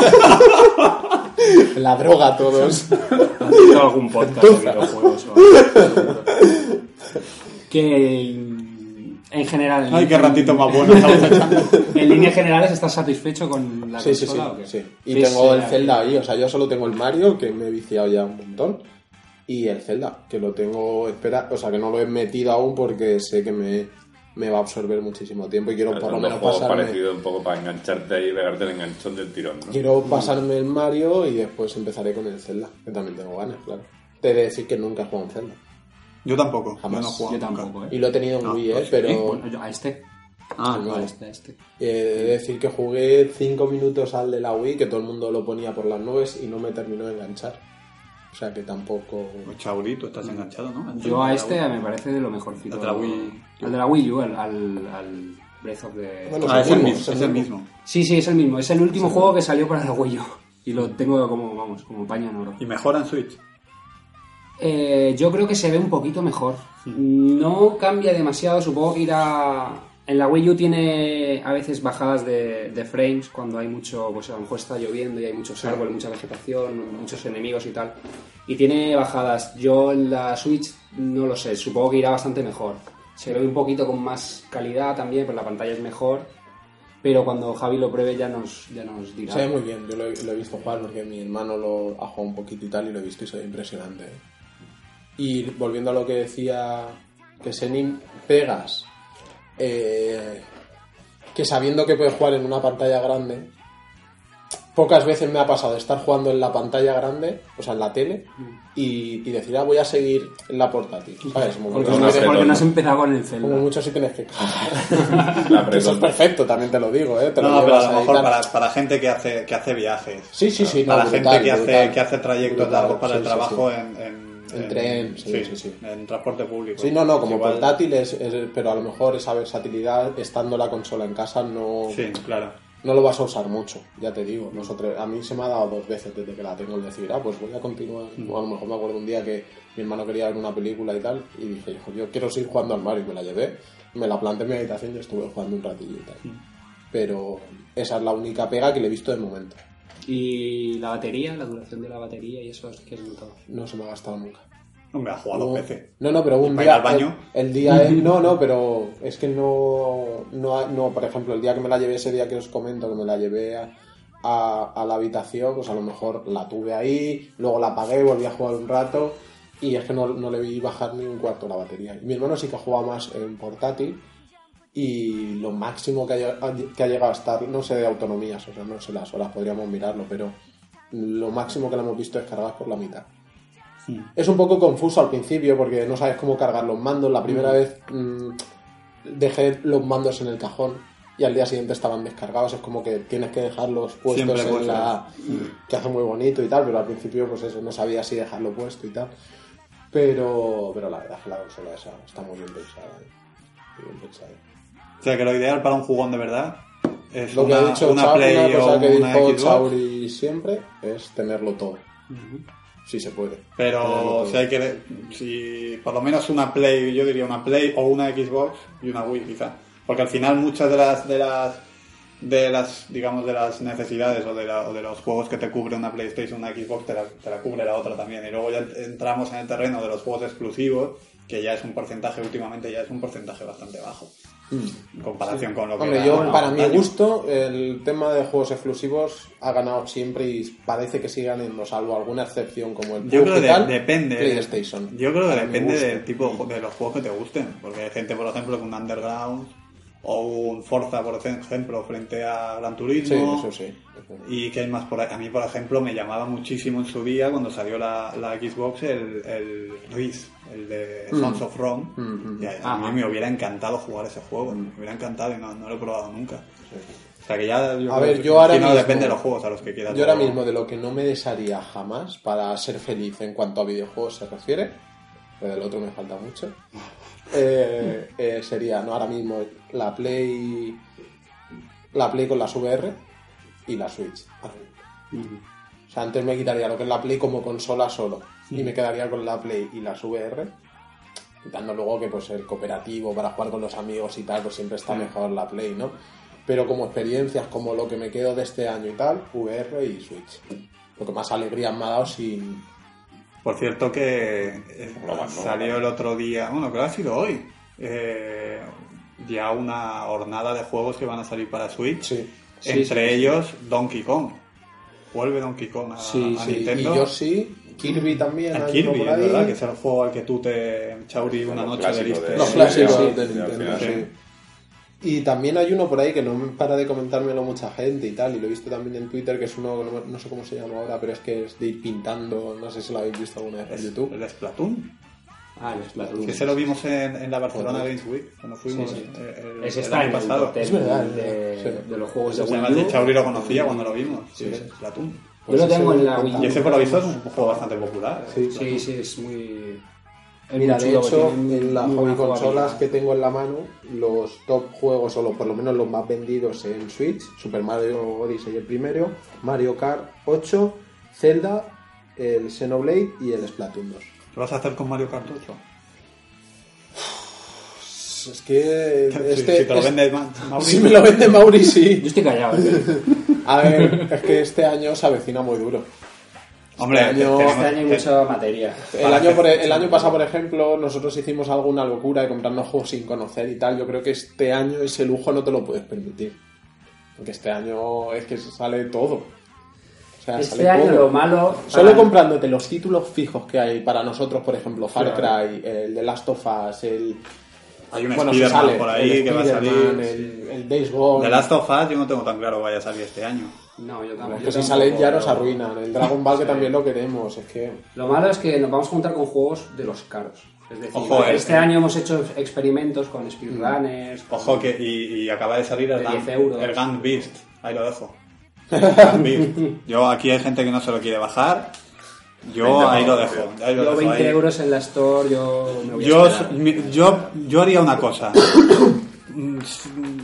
[LAUGHS] la droga todos. [LAUGHS] ¿Has algún podcast de videojuegos o algo? Que en general. Ay, qué ratito más bueno estamos echando. En líneas generales, ¿estás satisfecho con la Sí, sí, sí, consola o qué? sí. Y tengo el Zelda ahí, o sea, yo solo tengo el Mario, que me he viciado ya un montón. Y el Zelda, que lo tengo, espera, o sea, que no lo he metido aún porque sé que me, me va a absorber muchísimo tiempo y quiero por lo menos pasarme, parecidos un poco para engancharte ahí y pegarte el enganchón del tirón, ¿no? quiero pasarme el Mario y después empezaré con el Zelda, que también tengo ganas, claro. Te he de decir que nunca he jugado en Zelda. Yo tampoco. Jamás. Yo no Yo tampoco, ¿eh? Y lo he tenido en Ah, Wii, ¿eh? pues sí. Pero Bueno, yo a este. Ah, no, no. a este, a este. eh, he de decir que jugué 5 minutos al de la Wii, que todo el mundo lo ponía por las nubes y no me terminó de enganchar. O sea que tampoco... Chauri, tú estás enganchado, ¿no? Yo a este me parece de lo mejorcito. Al de la Wii. Al de la Wii U, al, al, al Breath of the... Bueno, Ah, es el mismo, mismo. Es el mismo. Sí, sí, es el mismo. Es el último juego que salió para la Wii U. Y lo tengo como, vamos, como paño en oro. Y mejora en Switch. Eh, yo creo que se ve un poquito mejor. No cambia demasiado, supongo que irá En la Wii U tiene a veces bajadas de, de frames cuando hay mucho, pues a lo mejor está lloviendo y hay muchos árboles, mucha vegetación, muchos enemigos y tal. Y tiene bajadas. Yo en la Switch no lo sé, supongo que irá bastante mejor. Se ve un poquito con más calidad también, pues la pantalla es mejor. Pero cuando Javi lo pruebe ya nos, ya nos dirá. Se ve muy bien, yo lo he, lo he visto jugar porque mi hermano lo ha jugado un poquito y tal y lo he visto y se ve impresionante. ¿eh? Y volviendo a lo que decía que Senin, pegas eh, que sabiendo que puedes jugar en una pantalla grande, pocas veces me ha pasado estar jugando en la pantalla grande, o sea, en la tele, y, y decir, ah, voy a seguir en la portátil. ¿Sabes? Como, Porque, no, porque tienes- no has empezado con el Zelda. como mucho si tienes que [LAUGHS] cagar. Eso es perfecto, también te lo digo, ¿eh? Te lo No, pero a lo mejor para, para gente que hace, que hace viajes. Sí, sí, sí, Para no, gente brutal, que, hace, brutal. que hace trayectos Brutal, largos para sí, el sí, trabajo sí. En, en, En tren, sí, sí, sí. En transporte público. Sí, no, no, como Igual- portátil es, es- pero a lo mejor esa versatilidad, estando la consola en casa, no, Sí, claro. no lo vas a usar mucho, ya te digo. Nosotros, a mí se me ha dado dos veces desde que la tengo el decir, ah, pues voy a continuar. O a lo mejor me acuerdo un día que mi hermano quería ver una película y tal, y dije, yo, yo quiero seguir jugando al Mario, y me la llevé, me la planté en mi habitación y estuve jugando un ratillo y tal. Pero esa es la única pega que le he visto de momento. Y la batería, la duración de la batería y eso es que es notado. No se me ha gastado nunca. Hombre, ha jugado No, dos veces. no, no, pero un ¿Para ir día. al baño? El, el día. es- [LAUGHS] no, no, pero es que no, no. no, Por ejemplo, el día que me la llevé, ese día que os comento, que me la llevé a, a, a la habitación, pues a lo mejor la tuve ahí, luego la apagué, volví a jugar un rato. Y es que no, no le vi bajar ni un cuarto la batería. Y mi hermano sí que ha jugado más en portátil. Y lo máximo que ha, que ha llegado a estar, no sé de autonomías, o sea, no sé las horas, podríamos mirarlo, pero lo máximo que le hemos visto es cargar por la mitad. Es un poco confuso al principio porque no sabes cómo cargar los mandos. La primera vez mm, dejé los mandos en el cajón y al día siguiente estaban descargados. Es como que tienes que dejarlos puestos Siempre en la... que hace muy bonito y tal, pero al principio pues eso, no sabía si dejarlo puesto y tal. Pero, pero la verdad es que la consola esa está muy bien pensada. ¿eh? Muy bien pensada. O sea, que lo ideal para un jugón de verdad es Lo que una, ha dicho una Chau- Play una cosa o que una dijo Xbox. Chauri siempre es tenerlo todo. Si se puede. Pero si hay que. Si por lo menos una Play, yo diría una Play o una Xbox y una Wii, quizá. Porque al final muchas de las. de las de las digamos de las necesidades o de, la- o de los juegos que te cubre una PlayStation una Xbox te la, te la cubre la otra también y luego ya entramos en el terreno de los juegos exclusivos que ya es un porcentaje últimamente ya es un porcentaje bastante bajo en comparación con lo que Hombre, era yo, para mi antaño. gusto, el tema de juegos exclusivos ha ganado siempre y parece que sigue ganando, salvo alguna excepción como el Yo creo que tal, depende. PlayStation. Yo creo que depende del tipo de los juegos que te gusten. Porque hay gente, por ejemplo, con un Underground o un Forza, por ejemplo, frente a Gran Sí, Turismo. eso sí. Y que hay más por ahí. A mí, por ejemplo, me llamaba muchísimo en su día cuando salió la, la Xbox el, el Riz, el de Mm. Sons of Rome. Mm, mm. Y a, a mí me hubiera encantado jugar ese juego. Me hubiera encantado y no, no lo he probado nunca. O sea que ya. Yo A ver, que- yo ahora que no mismo- depende de los juegos a los que quieras. Yo ahora jugar. mismo de lo que no me desharía jamás para ser feliz en cuanto a videojuegos se refiere, pero del otro me falta mucho, [LAUGHS] eh, eh, sería, no ahora mismo, la Play, la Play con las VR y la Switch. O sea, antes me quitaría lo que es la Play como consola solo y me quedaría con la Play y las VR. Quitando luego que pues el cooperativo para jugar con los amigos y tal, pues siempre está mejor la Play, ¿no? Pero como experiencias, como lo que me quedo de este año y tal, VR y Switch. Lo que más alegría me ha dado sin... Por cierto que eh, No, no, salió el otro día, bueno, creo que ha sido hoy, eh, ya una hornada de juegos que van a salir para Switch. Sí. Entre Sí, sí, ellos Donkey Kong. Vuelve Donkey Kong a, a Sí, y Nintendo. yo sí, Kirby también. El hay Kirby, uno por es ahí. verdad, que es el juego al que tú te chauri una Los noche de- Los Sí, clásicos sí, de sí, Nintendo, sí. Y también hay uno por ahí que no me para de comentármelo mucha gente y tal, y lo he visto también en Twitter, que es uno, no, no sé cómo se llama ahora, pero es que es de ir pintando, no sé si lo habéis visto alguna vez en YouTube. El Splatoon. Ah, el Splatoon. Que se lo vimos en, en la Barcelona. Games Week, cuando fuimos Sí, sí. eh, el, Ese el año pasado. Es verdad, de, verdad. de los juegos de Wii además U. de Chauri lo conocía cuando lo vimos. Sí. Sí, Splatoon. Yo lo Pues tengo en la Wii. Y ese por lo visto es un juego bastante popular. ¿eh? Sí, Sí, sí, es muy... es Mira, muy de hecho, en las consolas que tengo en la mano, los top juegos, o lo- por lo menos los más vendidos en Switch, Super Mario Odyssey el primero, Mario Kart 8, Zelda, el Xenoblade y el Splatoon 2. ¿Qué vas a hacer con Mario Kart 8? Pues es que [LAUGHS] Si- este, si te lo vende Ma- Mauri, si me lo vende Mauri, sí. [LAUGHS] Yo estoy callado. ¿eh? [LAUGHS] A ver, es que este año se avecina muy duro. Hombre, este año- tenemos- Este año hay mucha materia. El año, por- el año pasado, por ejemplo, nosotros hicimos alguna locura de comprarnos juegos sin conocer y tal. Yo creo que este año ese lujo no te lo puedes permitir. Porque este año es que sale todo. O sea, Este sale año todo. lo malo. Solo para- comprándote los títulos fijos que hay para nosotros, por ejemplo, Far Cry, el The Last of Us, el... hay un Bueno, Spider-Man sale, por ahí el que va a salir. El, el Days Gone... The Last of Us yo no tengo tan claro que vaya a salir este año. No, yo Es tampoco. que yo si salen ya nos arruinan. El Dragon Ball que también lo queremos. Es que... Lo malo es que nos vamos a juntar con juegos de los caros. Es decir, Ojo, este eh. año hemos hecho experimentos con speedrunners. con- Ojo que y, y acaba de salir el De Gang, 10 euros. el Gang Beast. Ahí lo dejo. [LAUGHS] El Gang Beast. Yo aquí hay gente que no se lo quiere bajar. Yo 20 ahí lo dejo. tío. ahí lo Yo dejo 20 ahí. euros en la store, yo me voy a Yo, mi- yo, yo haría una cosa.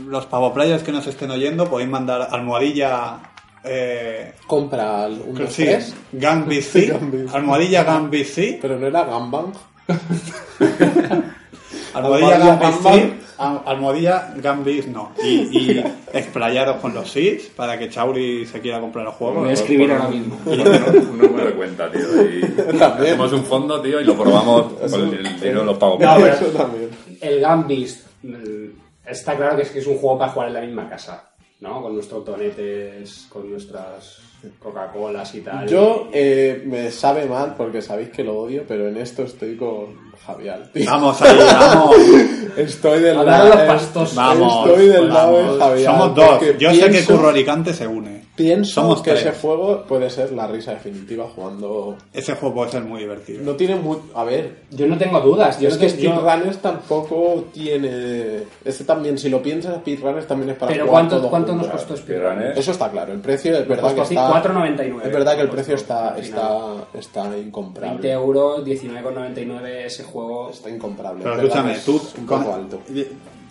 Los pavoplayers que nos estén oyendo podéis mandar almohadilla. Eh, Compra un dos, [LAUGHS] sí, tres, Gang BC, almohadilla Gang BC, pero no era Gambang. [LAUGHS] [LAUGHS] almohadilla Almohadilla Gang Gang BC, al- almohadilla Gang BC no. Y, y [LAUGHS] explayaros con los SIDs para que Chauri se quiera comprar el Voy juego. a escribir ahora mismo. Un número de cuenta, tío. Y [LAUGHS] hacemos un fondo, tío, y lo probamos con el dinero los pagos. No, pero- Eso también. El Gambist mm, está claro que es que es un juego para jugar en la misma casa, ¿no? Con nuestros tonetes, con nuestras Coca-Colas y tal. Yo eh, me sabe mal porque sabéis que lo odio, pero en esto estoy con Javier. tío. Vamos ahí, vamos. [LAUGHS] Estoy del de lado los pastos. Vamos, Estoy del vamos. lado de Javier. Somos dos. Yo sé que Curro Alicante se une. Pienso Somos que tres. ese juego puede ser la risa definitiva jugando. Ese juego puede ser muy divertido. No tiene muy. A ver, Yo no tengo dudas. Yo es no que yo- Speedrunners tampoco tiene. Este también, si lo piensas, Speedrunners también es para Pero jugar ¿cuánto, todo ¿cuánto junto. nos costó Speedrunners? Eso está claro, el precio es verdad que está. 4,99. Es verdad que el precio está, está, está 20 incomparable. euros, 19,99 ese juego. Está incomparable. Pero escúchame, tú un con- poco alto.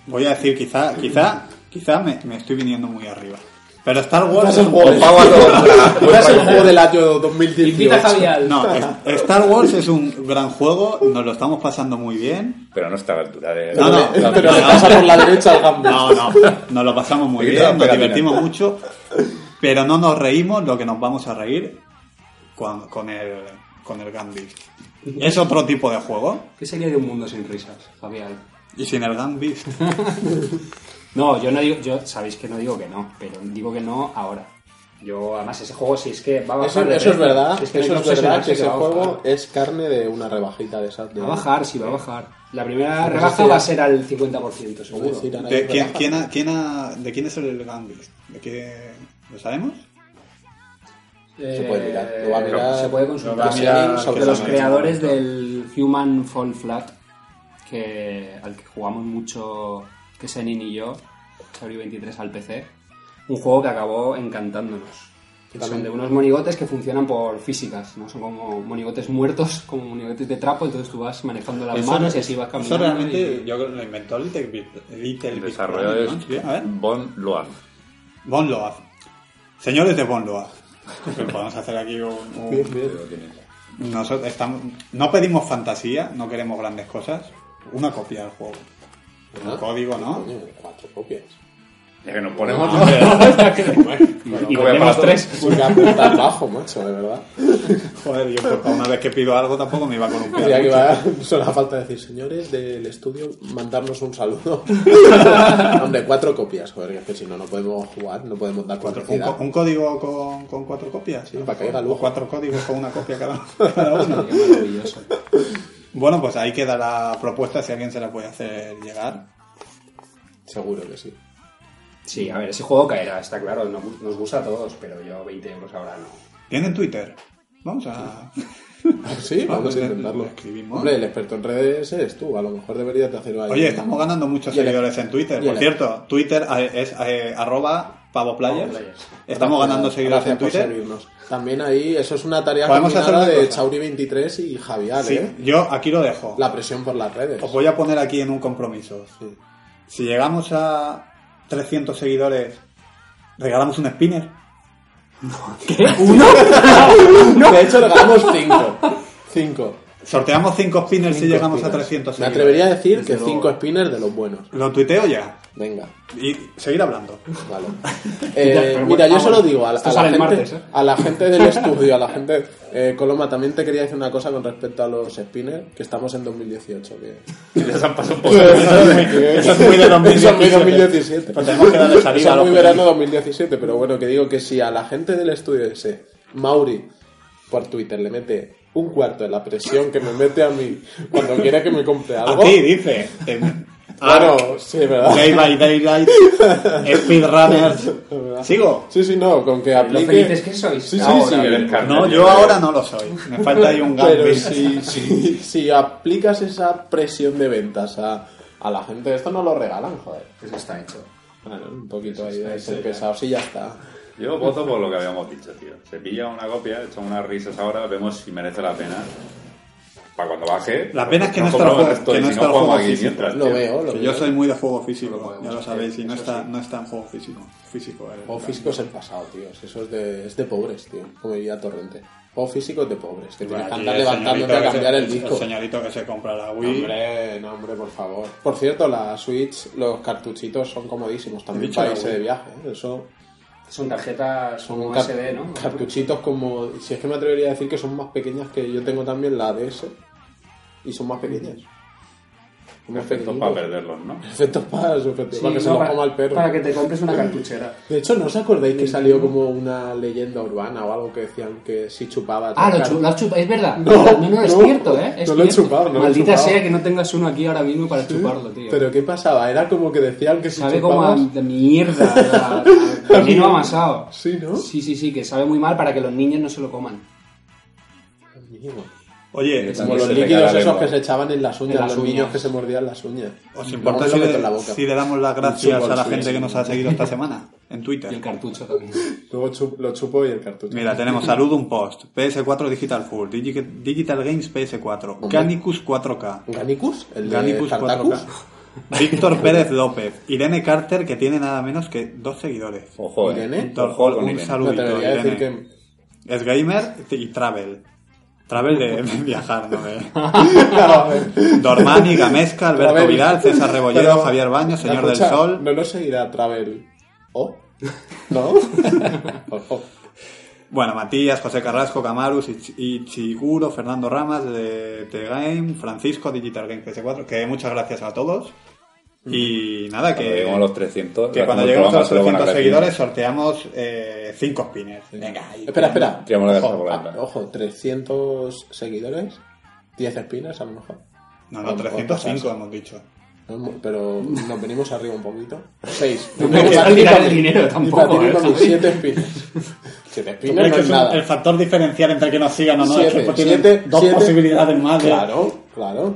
Voy a decir, quizá, quizá, quizá me, me estoy viniendo muy arriba. Pero Star Wars. Es el juego, [LAUGHS] juego del año 2018. Invita a Javier. No, Star Wars es un gran juego, nos lo estamos pasando muy bien. Pero no está a la altura de... No, no, Pero, no. pasa por la derecha al Gambit. No, no, nos lo pasamos muy bien, nos divertimos mucho, pero no nos reímos lo que nos vamos a reír con, con el, con el Gambit. Es otro tipo de juego, ¿Qué sería de un mundo sin risas, Javier? y sin el Gambit. [LAUGHS] No, yo no digo, yo sabéis que no digo que no, pero digo que no ahora. Yo, además, ese juego, si es que va a bajar. Eso, de eso es verdad, si es que eso no es verdad que ese juego es carne de una rebajita de esas. De, Va a bajar, sí, va a bajar. La primera Pues rebaja va a ser al 50%, seguro. ¿De quién, rebaja. quién ha- quién ha- ¿De quién es el Gambit? ¿De qué? ¿Lo sabemos? Se puede mirar, Eh, lo va a mirar. se puede consultar. mirar de sobre los creadores del Human Fall Flat, que, al que jugamos mucho, que Senin y yo, Sabri 23 al PC. Un juego que acabó encantándonos. Que son de unos monigotes que funcionan por físicas, ¿no? Son como monigotes muertos, como monigotes de trapo, entonces tú vas manejando las manos y así vas caminando. Eso realmente y- yo lo inventó Little Big, Little El Big desarrollador es ¿no? Von Loan. Von Loaf. Señores de Von Loaf. Podemos hacer aquí un... un- Bien, bien. Lo tienes. Nosotros estamos, no pedimos fantasía, no queremos grandes cosas. Una copia del juego. Un Ah, código, ¿no? Cuatro copias. Ya que nos ponemos... y Copia vendemos para tres. Porque apuntar bajo, macho, de verdad. Joder, yo para una vez que pido algo tampoco me iba con un que va, [LAUGHS] solo falta decir, señores del estudio, mandarnos un saludo. [LAUGHS] Hombre, cuatro copias, joder, es que si no, no podemos jugar, no podemos dar Cuatro- un, co- un código con, con cuatro copias. Sí, para que haya O lujo. Cuatro códigos con una copia cada, cada uno. [LAUGHS] Qué maravilloso. Bueno, pues ahí queda la propuesta si alguien se la puede hacer llegar. Seguro que sí. Sí, a ver, ese juego caerá, está claro, nos, nos gusta a todos, pero yo 20 euros ahora no. ¿Tienen Twitter? Vamos a... Sí, [LAUGHS] vamos a Lo intentarlo. escribimos. Hombre, el experto en redes eres tú, a lo mejor deberías de hacerlo ahí. Oye, estamos ganando muchos seguidores en Twitter. Por cierto, Twitter es eh, arroba pavoplayers. Estamos ganando seguidores en Twitter. También ahí, eso es una tarea Podemos hacer una de cosa. Chauri23 y Javier, Sí, ¿eh? yo aquí lo dejo. La presión por las redes. Os voy a poner aquí en un compromiso. Sí. Si llegamos a 300 seguidores, regalamos un spinner. [LAUGHS] De hecho, regalamos cinco. Cinco. Sorteamos 5 spinners si Cinco llegamos a spinners. 300 Me atrevería a decir Desde que luego. 5 spinners de los buenos. Lo tuiteo ya. Venga. Y seguir hablando. Vale. [LAUGHS] Eh, pero mira, bueno, yo solo digo a, a la gente, martes, ¿eh? a la gente del [LAUGHS] estudio, a la gente... Eh, Coloma, también te quería decir una cosa con respecto a los spinners, que estamos en 2018. [LAUGHS] Que... Ya se han pasado un poco. Eso es muy de Eso es muy 2017. 2017. Pues tenemos que darle salida Eso es muy verano 2017, pero bueno, que digo que si a la gente del estudio ese, Mauri, por Twitter, le mete un cuarto de la presión que me mete a mí cuando quiere que me compre algo... ti, dice. En- Claro, sí, ¿verdad? Day by Daylight, [LAUGHS] Speedrunners. ¿Sigo? Sí, sí, no, con que Lo aplique... felices que sois. Sí, sí, ahora. sí. No, yo ahora no lo soy. Me falta ahí un Pero gambit. si, si, si aplicas esa presión de ventas a, a la gente, esto no lo regalan, joder. Pues está hecho. Bueno, un poquito ahí de ser pesado, sí, ya está. Yo voto por lo que habíamos dicho, tío. Se pilla una copia, echa unas risas ahora, vemos si merece la pena. Para cuando baje. La pena es que no está el compramos juego- esto que y no está el juego aquí físico. mientras, Lo veo, lo Que veo. yo soy muy de juego físico, ya lo sabéis, y no está, sí. no está en juego físico. físico el- Juego físico es el pasado, tío. Eso es de, es de pobres, tío. Como diría Torrente. Juego físico es de pobres. Que tienes que andar el levantándote señorito a que cambiar se- el disco. señorito que se compra la Wii. Hombre, no, hombre, por favor. Por cierto, la Switch, los cartuchitos son comodísimos también para irse de viaje. ¿eh? Eso Son tarjetas son car- SD, ¿no? cartuchitos como... Si es que me atrevería a decir que son más pequeñas que yo tengo también la DS. Y son más pequeñas. Pequeñitos. para perderlos, ¿no? Efectos para, su efecto, Sí, para que se no, lo para, coma el perro. para que te compres una cartuchera. De hecho, ¿no os acordáis que salió como una leyenda urbana o algo que decían que si chupaba... Ah, lo, tocar- chu- lo has chupado, es verdad. No, no, no, es no, cierto, ¿eh? Es no lo he cierto. chupado, no lo he Maldita chupado. sea que no tengas uno aquí ahora mismo para chuparlo, tío. Pero ¿qué pasaba? Era como que decían que si sabe como a de mierda, [LAUGHS] veneno amasado. Sí, ¿no? Sí, sí, sí, que sabe muy mal para que los niños no se lo coman. Mío. Oye, Como los líquidos esos que se echaban en las uñas, En las los niños uñas. que se mordían las uñas. ¿os importa si le, en la boca. si le damos las gracias a la gente que nos ha seguido esta semana en Y el Twitter? cartucho también. Luego chup- lo chupo y el cartucho. Mira, tenemos Salud un post, PS4 Digital Full, Digi- Digital Games PS4, Hombre. Ganicus 4K, ¿Ganicus? ¿El de Ganicus Spartacus? 4K, [LAUGHS] Víctor Pérez López, Irene Carter que tiene nada menos que dos seguidores. Ojo, Irene. eh. Víctor, Ojo con un Irene. saludito, Irene. que... Es gamer y travel. Travel de, de viajar, ¿no? [LAUGHS] A ver. Dormani, Gamesca, Alberto Travel. Vidal, César Rebolledo, Pero, Javier Baños, Señor escucha, del Sol. No nos seguirá Travel. ¿O? [LAUGHS] ¿No? [LAUGHS] Bueno, Matías, José Carrasco, Camarus, Ich- Ichiguro, Fernando Ramas de The Game, Francisco, Digital Game PS4, que muchas gracias a todos. Y nada, Cuando que, lleguemos a los 300, que cuando lleguemos a los se lo van a 300 agradecer. seguidores sorteamos 5 spinners. Venga, ahí. Espera, espera. Ojo, ah, ojo, 300 seguidores, 10 espinas a lo mejor. No, no, o 305 cosas. hemos dicho. Es Pero nos venimos arriba un poquito. 6. [LAUGHS] No me gusta tirar el dinero tampoco, ¿eh, Javi? 7 espinas. 7 ¿Tú espinas crees no es es nada. el factor diferencial entre que nos sigan o no? es Siete, que tienen dos siete. posibilidades más. Claro, claro.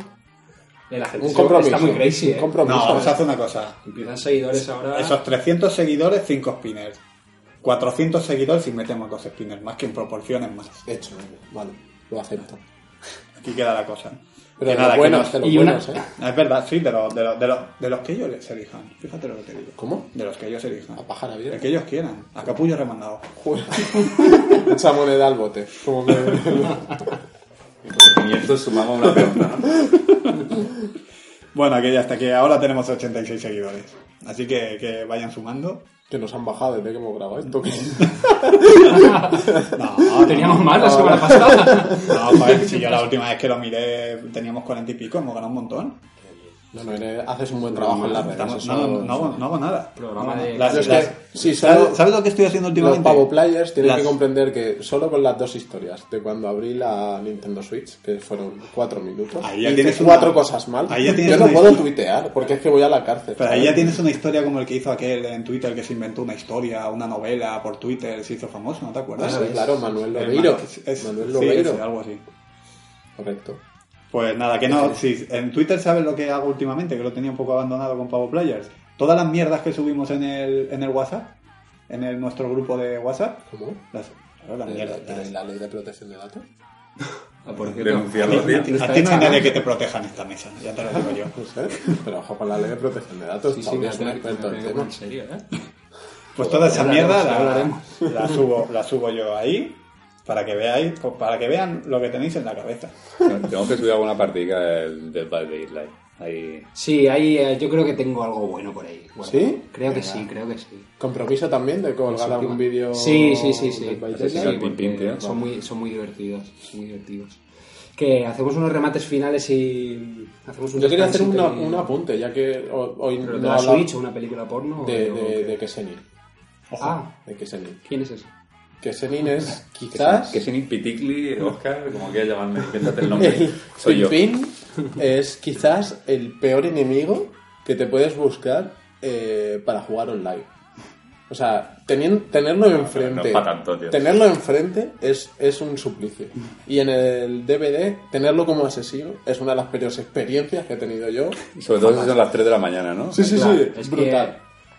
La gente Un compromiso. está muy crazy, Un ¿eh? compromiso. No, vamos a hacer una cosa. Empiezan seguidores ahora. Esos 300 seguidores, 5 spinners. 400 seguidores y metemos dos spinners más, que en proporciones más. Hecho, vale, lo acepto. Aquí queda la cosa. Pero de nada, los que buenos, nos- de los y una- buenos, ¿eh? Es verdad, sí, de, los de, los de, los de los que ellos les elijan. Fíjate lo que te digo. ¿Cómo? De los que ellos elijan. A pájaro El abierto. que ellos quieran. A capullo remandado. [LAUGHS] Echa moneda al bote. Como me... Por 500 sumamos una pregunta, ¿no? [LAUGHS] Bueno, que ya hasta que ahora tenemos 86 seguidores. Así que, que vayan sumando. que nos han bajado desde que hemos grabado esto. que- [LAUGHS] No, Teníamos más la semana [LAUGHS] pasada. No, joder, si yo la última vez que lo miré teníamos 40 y pico, hemos ganado un montón. No, no, eres- haces un buen trabajo en las redes. Estamos- eso- no, no, no hago, no hago nada. Programa No, de- las- es las- sí, ¿sabes, solo- sabes lo que estoy haciendo Los últimamente? Pavo Players tienen Las- que comprender que solo con las dos historias de cuando abrí la Nintendo Switch, que fueron cuatro minutos, Ahí ya tienes una- cuatro cosas mal. ahí ya tienes Yo no puedo historia. tuitear porque es que voy a la cárcel. Pero ahí ¿sabes? ya tienes una historia como el que hizo aquel en Twitter que se inventó una historia, una novela por Twitter, se hizo famoso, ¿no te Ah, acuerdas? sí, claro, Manuel El Lobeiro. man- es- Manuel sí, Lobeiro. ese, algo así. Correcto. Pues nada, que no, si en Twitter sabes lo que hago últimamente, que lo tenía un poco abandonado con Pavo Players. Todas las mierdas que subimos en el, en el WhatsApp, en el, nuestro grupo de WhatsApp, ¿Cómo? las, claro, las ¿De mierdas. la, de la ley de protección de datos? Ah, por [LAUGHS] cierto. Denunciarlo. A ti no hay nadie que te proteja en esta mesa, ya te lo digo yo. [LAUGHS] Pero ojo con la ley de protección de datos. Sí, sí, es un experto en tema. en serio, ¿eh? Pues toda esa mierda la, la subo, la subo yo ahí Para que veáis, pues, para que vean lo que tenéis en la cabeza. Tengo que subir alguna partida del by Daylight. Ahí. Sí, ahí eh, yo creo que tengo algo bueno por ahí. Bueno, ¿Sí? Creo que sí, creo que sí. Compromiso también de colgar algún vídeo. Sí, sí, sí, sí. Son muy, son muy divertidos, son muy divertidos. Que hacemos unos remates finales y hacemos un Yo quería hacer una- y- un apunte, ya que ho- hoy ¿Pero no de la Switch o una película porno? de, o de, de Kesenin. Ah, De. ¿quién es ese? Kesenin es quizás... Que sin Piticli, Oscar, como quieras llamarme, invéntate el nombre. El [LAUGHS] Soy yo. Pimpín es quizás el peor enemigo que te puedes buscar eh, para jugar online. O sea, tenien- tenerlo enfrente. no es pa' tanto, tío. Tenerlo enfrente es, es un suplicio. Y en el DVD, tenerlo como asesino es una de las peores experiencias que he tenido yo. Sobre todo si son las 3 de la mañana, ¿no? Sí, sí, Claro, sí, es brutal.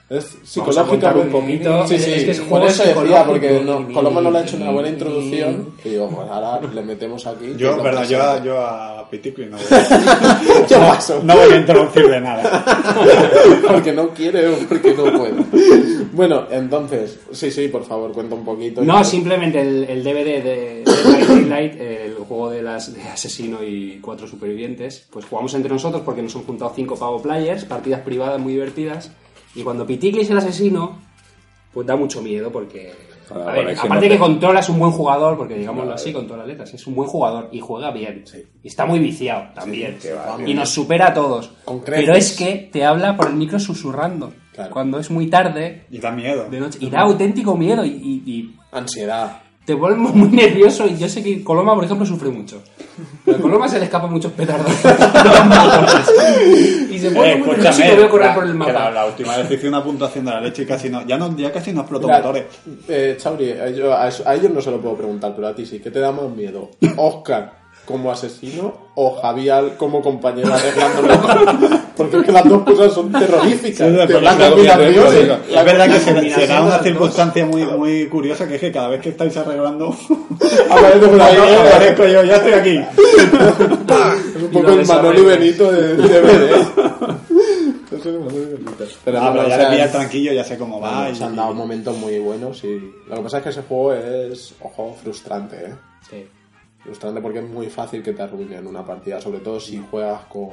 Es psicológicamente un poquito. Sí, sí, es que es por eso decía, porque no, Colombo no le ha hecho una buena introducción. Y digo, pues ahora le metemos aquí. Yo, es yo, a- yo a Piticli no voy a, [LAUGHS] ¿Qué pasó? no voy a introducirle nada. [LAUGHS] porque no quiere o porque no puede. Bueno, entonces, sí, sí, por favor, cuenta un poquito. No, simplemente el, el DVD de Dead by Daylight, el juego de, las, de asesino y cuatro supervivientes, pues jugamos entre nosotros porque nos han juntado cinco Pavo Players, partidas privadas muy divertidas, y cuando Piticli es el asesino, pues da mucho miedo porque... Para a ver, aparte no que controla es un buen jugador, porque digámoslo así, con todas las letras, es un buen jugador y juega bien. Y está muy viciado también. va, y nos supera a todos. Pero es que te habla por el micro susurrando. Claro. Cuando es muy tarde, Y da miedo. de noche, y da auténtico miedo y- y- y Ansiedad. Te vuelve muy nervioso y yo sé que Coloma, por ejemplo, sufre mucho. A Coloma se le escapan muchos petardos. [LAUGHS] y se pone Eh, muy nervioso y lo veo correr la- por el la, mapa. la última vez hice una puntuación de la leche y casi no, ya, no, ya casi no exploto Mira, motores. eh, Chauri, a ellos, a a ellos no se lo puedo preguntar, pero a ti sí. ¿Qué te da más miedo? ¿Oscar como asesino o Javier como compañero arreglándolo? [LAUGHS] Porque es que las dos cosas son terroríficas. Sí, la es combinación verdad que se, combinación se da de una circunstancia muy, muy curiosa que es que cada vez que estáis arreglando [LAUGHS] ahí, ¿eh? aparezco yo, ya estoy aquí. [LAUGHS] Es un Y poco el Manolo y. Benito de Manolo y Benito. Pero Ah, pero o ya sea, le pillas tranquilo, ya sé cómo va. se han dado momentos muy buenos y lo que pasa es que ese juego es, ojo, frustrante, ¿eh? Sí. Frustrante porque es muy fácil que te arruinen una partida, sobre todo si juegas con...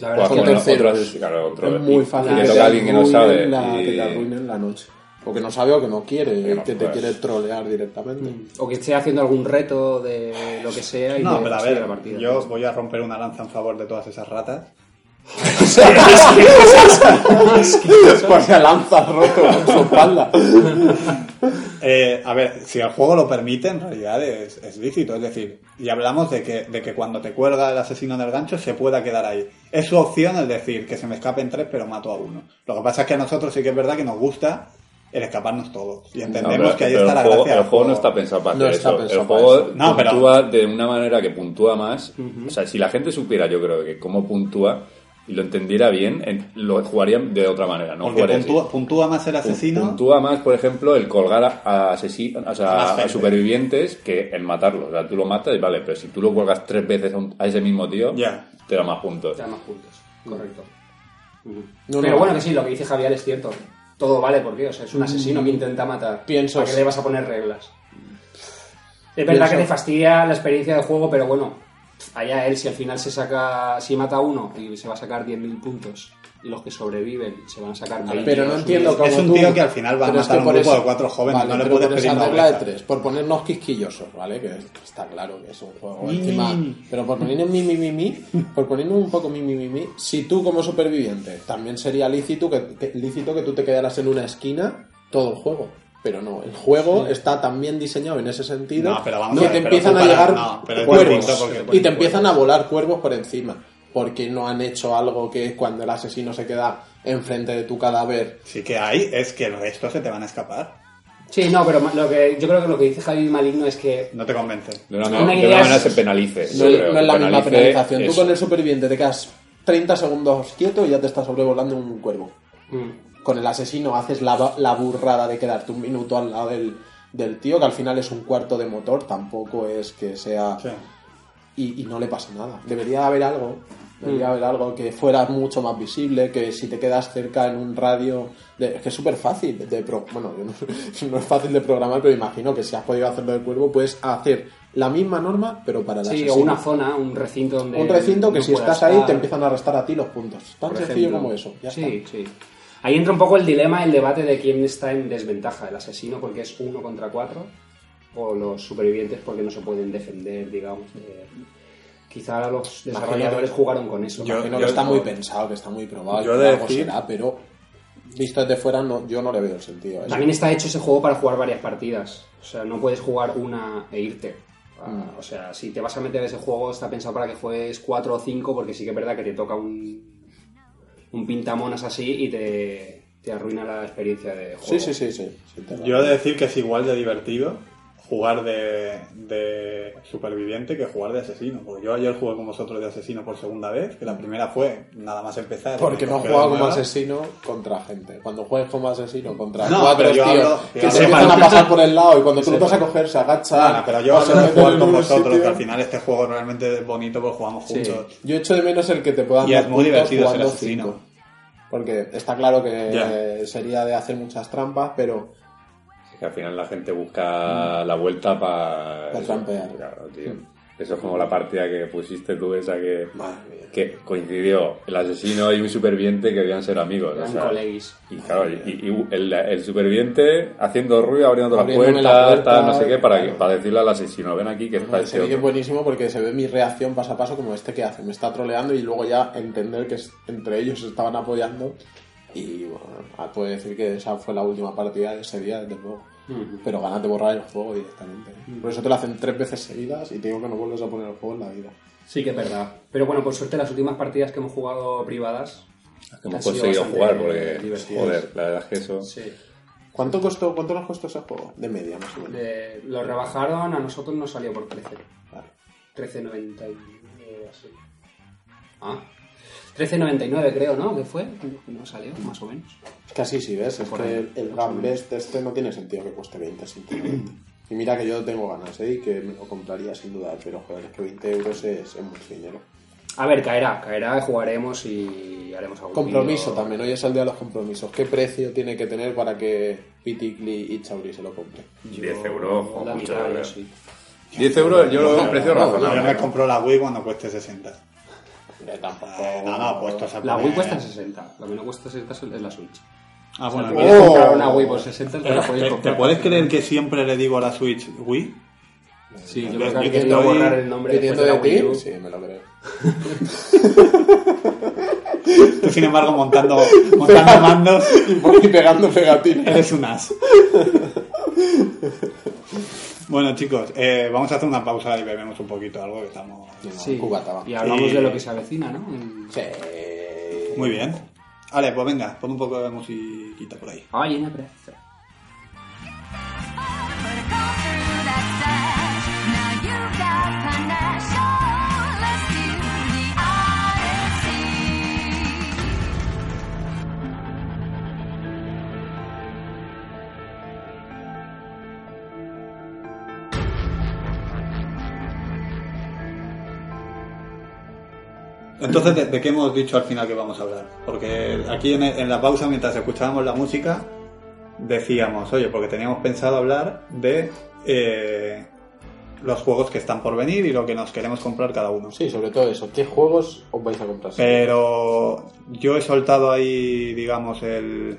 La verdad con con que terceros. otros, claro, otro, es muy fácil que le te alguien que no arruinen sabe. la, y- que te arruinen la noche. O que no sabe o que no quiere, Que no que te juegas. quiere trolear directamente. O que esté haciendo algún reto de lo que sea y No, pero a ver, la partida. yo voy a romper una lanza en favor de todas esas ratas. Pues se lanza roto con su espalda. Eh, a ver, si el juego lo permite, en realidad es, es lícito. Es decir, y hablamos de que, de que cuando te cuelga el asesino del gancho se pueda quedar ahí. Es su opción el decir que se me escapen tres pero mato a uno. Lo que pasa es que a nosotros sí que es verdad que nos gusta el escaparnos todos. Y No, entendemos pero- que ahí pero está la juego, gracia. el juego no está pensado para No hacer eso. pensado El para juego eso. No, pero- puntúa de una manera que puntúa más. O sea, si la gente supiera, yo creo que cómo puntúa y lo entendiera bien, en- lo jugarían de otra manera. No Porque jugaría puntúa, puntúa más el asesino. Puntúa más, por ejemplo, el colgar a, a asesi- o sea, A a supervivientes que el matarlos. O sea, tú lo matas y vale, pero si tú lo cuelgas tres veces a, un- a ese mismo tío, Ya. te da más puntos. Te da más puntos. Correcto. No, pero no. bueno, que sí, lo que dice Javier es cierto. Todo vale porque, o sea, es un asesino que intenta matar. Pienso- ¿Para qué le vas a poner reglas? Es verdad Pienso- que te fastidia la experiencia del juego, pero bueno, allá él, si al final se saca, si mata a uno y se va a sacar 10.000 puntos, y los que sobreviven se van a sacar 20. Pero no entiendo cómo Es un tú- tío que al final va a matar que a un por grupo eso- de cuatro jóvenes, Vale, no le puedes por pedir regla de oveja. tres, por ponernos quisquillosos, ¿vale? Que está claro que es un juego Mi, encima. Pero por ponernos mi, mi, mi, mi, por ponernos un poco mi, mi, mi, mi, si tú como superviviente también sería lícito que, que- lícito que tú te quedaras en una esquina todo el juego. Pero no, el juego está tan bien diseñado en ese sentido No, pero vamos que a ver, te pero empiezan tú a para- llegar no, pero es cuervos porque- y te empiezan a volar cuervos por encima. Porque no han hecho algo que es cuando el asesino se queda enfrente de tu cadáver Sí que hay, es que el resto se te van a escapar. Sí, no, pero lo que, yo creo que lo que dice Javi Maligno es que No te convence. De una, Una manera- de idea una es- manera se penalice. No, yo es- creo, no es la que misma penalice penalización. Tú eso. con el superviviente te quedas 30 segundos quieto y ya te está sobrevolando un cuervo. mm, Con el asesino haces la, la burrada de quedarte un minuto al lado del, del tío, que al final es un cuarto de motor, tampoco es que sea... Sí. Y, y no le pasa nada. Debería haber algo Debería haber algo que fuera mucho más visible, que si te quedas cerca en un radio... de- es que es súper fácil de... pro- bueno, yo [LAUGHS] no, no es fácil de programar, pero imagino que si has podido hacerlo del cuervo, puedes hacer la misma norma, pero para el Sí, o una zona, un recinto donde. Un recinto que no si estás ahí te empiezan a restar a ti los puntos. Tan por sencillo ejemplo. como eso. Ya sí, está. sí. Ahí entra un poco el dilema, el debate de quién está en desventaja, el asesino porque es uno contra cuatro o los supervivientes porque no se pueden defender, digamos. eh, quizá los desarrolladores jugaron con eso. Yo- Imagino que está muy pensado, que está muy probado, Yo de algo decir- será, pero visto desde fuera no, yo no le veo el sentido a eso. También está hecho ese juego para jugar varias partidas. O sea, no puedes jugar una e irte. Ah, Mm. O sea, si te vas a meter ese juego, está pensado para que juegues 4 o 5, porque sí que es verdad que te toca un, un pintamonas así y te, te arruina la experiencia de juego. Sí, sí, sí, sí. sí, Yo he de decir que es igual de divertido jugar de, de superviviente que jugar de asesino. Porque yo ayer jugué con vosotros de asesino por segunda vez, que la primera fue nada más empezar. Porque no de como asesino contra gente. Cuando juegues como asesino contra No, cuatro pero yo tíos hablo- que yo se empiezan a pasar por el lado y cuando tú lo vas a coger se agacha. Bueno, pero yo hablo de jugar con vosotros, sitio. que al final este juego realmente es bonito porque jugamos Sí. juntos. Yo echo de menos el que te puedan Y es muy divertido ser asesino. cinco. Porque está claro que sería de hacer muchas trampas, pero Que al final la gente busca la vuelta para... Pa trampear. Claro, tío. Eso es como la partida que pusiste tú, esa que, que coincidió el asesino y un superviviente que debían ser amigos. o sea, y claro, y, y el, el superviviente haciendo ruido, abriendo las puertas, la puerta, tal, no sé qué, para, claro. para decirle al asesino, ven aquí que está Ese este es buenísimo porque se ve mi reacción paso a paso como este que hace. Me está troleando y luego ya entender que entre ellos se estaban apoyando. Y bueno, puedo decir que esa fue la última partida de ese día, desde luego. Pero ganas de borrar el juego directamente. Por eso te lo hacen tres veces seguidas y te digo que no vuelves a poner el juego en la vida. Sí que es verdad. Pero bueno, por suerte las últimas partidas que hemos jugado privadas... Que hemos conseguido jugar, porque, divertidas. joder, la verdad es que eso... Sí. ¿Cuánto costó, cuánto nos costó ese juego? De media, más o menos. De- lo rebajaron, a nosotros nos salió por 13. Vale. 13.99 así. Ah. 13.99 creo, ¿no? ¿Qué fue? No salió, más o menos. Es que así sí, ¿ves? Es Por que ahí, el, Gambest este no tiene sentido que cueste 20, sinceramente. Y mira que yo tengo ganas, ¿eh? Y que me lo compraría sin duda, pero joder, es que 20 euros es, es mucho dinero. A ver, caerá, caerá, jugaremos y haremos algún Compromiso también, hoy es el día de los compromisos. ¿Qué precio tiene que tener para que Piticli y Chauri se lo compren? 10 euros, o La mucho, mitad, yo creo. sí. 10 euros yo lo veo un precio no, Yo razonable. me compro la Wii cuando cueste 60. Eh, tampoco. Eh, no, no, pues esto se La Wii cuesta 60. Lo que no cuesta 60 es la Switch. Ah, O sea, bueno, te mira. quieres Oh. comprar una Wii por 60, te la puedes ¿Te, comprar. te puedes creer que siempre le digo a la Switch Wii? Sí, yo Yo creo que han estoy- borrar el nombre después ¿Viniendo de de la Wii? U. Sí, me lo creo. Tú, [LAUGHS] sin embargo, montando, [LAUGHS] montando mandos, Y pegando pegatines. eres un as. [LAUGHS] Bueno, chicos, eh, vamos a hacer una pausa y bebemos un poquito algo que estamos... Sí. Cubata. Y hablamos Y- de lo que se avecina, ¿no? Sí. Muy bien. Vale, pues venga, pon un poco de musiquita por ahí. Ay, en abrazo. Entonces, ¿de, de qué hemos dicho al final que vamos a hablar? Porque aquí en, en la pausa, mientras escuchábamos la música, decíamos, oye, porque teníamos pensado hablar de eh, los juegos que están por venir y lo que nos queremos comprar cada uno. Sí, sobre todo eso. ¿Qué juegos os vais a comprar? Pero yo he soltado ahí, digamos, el,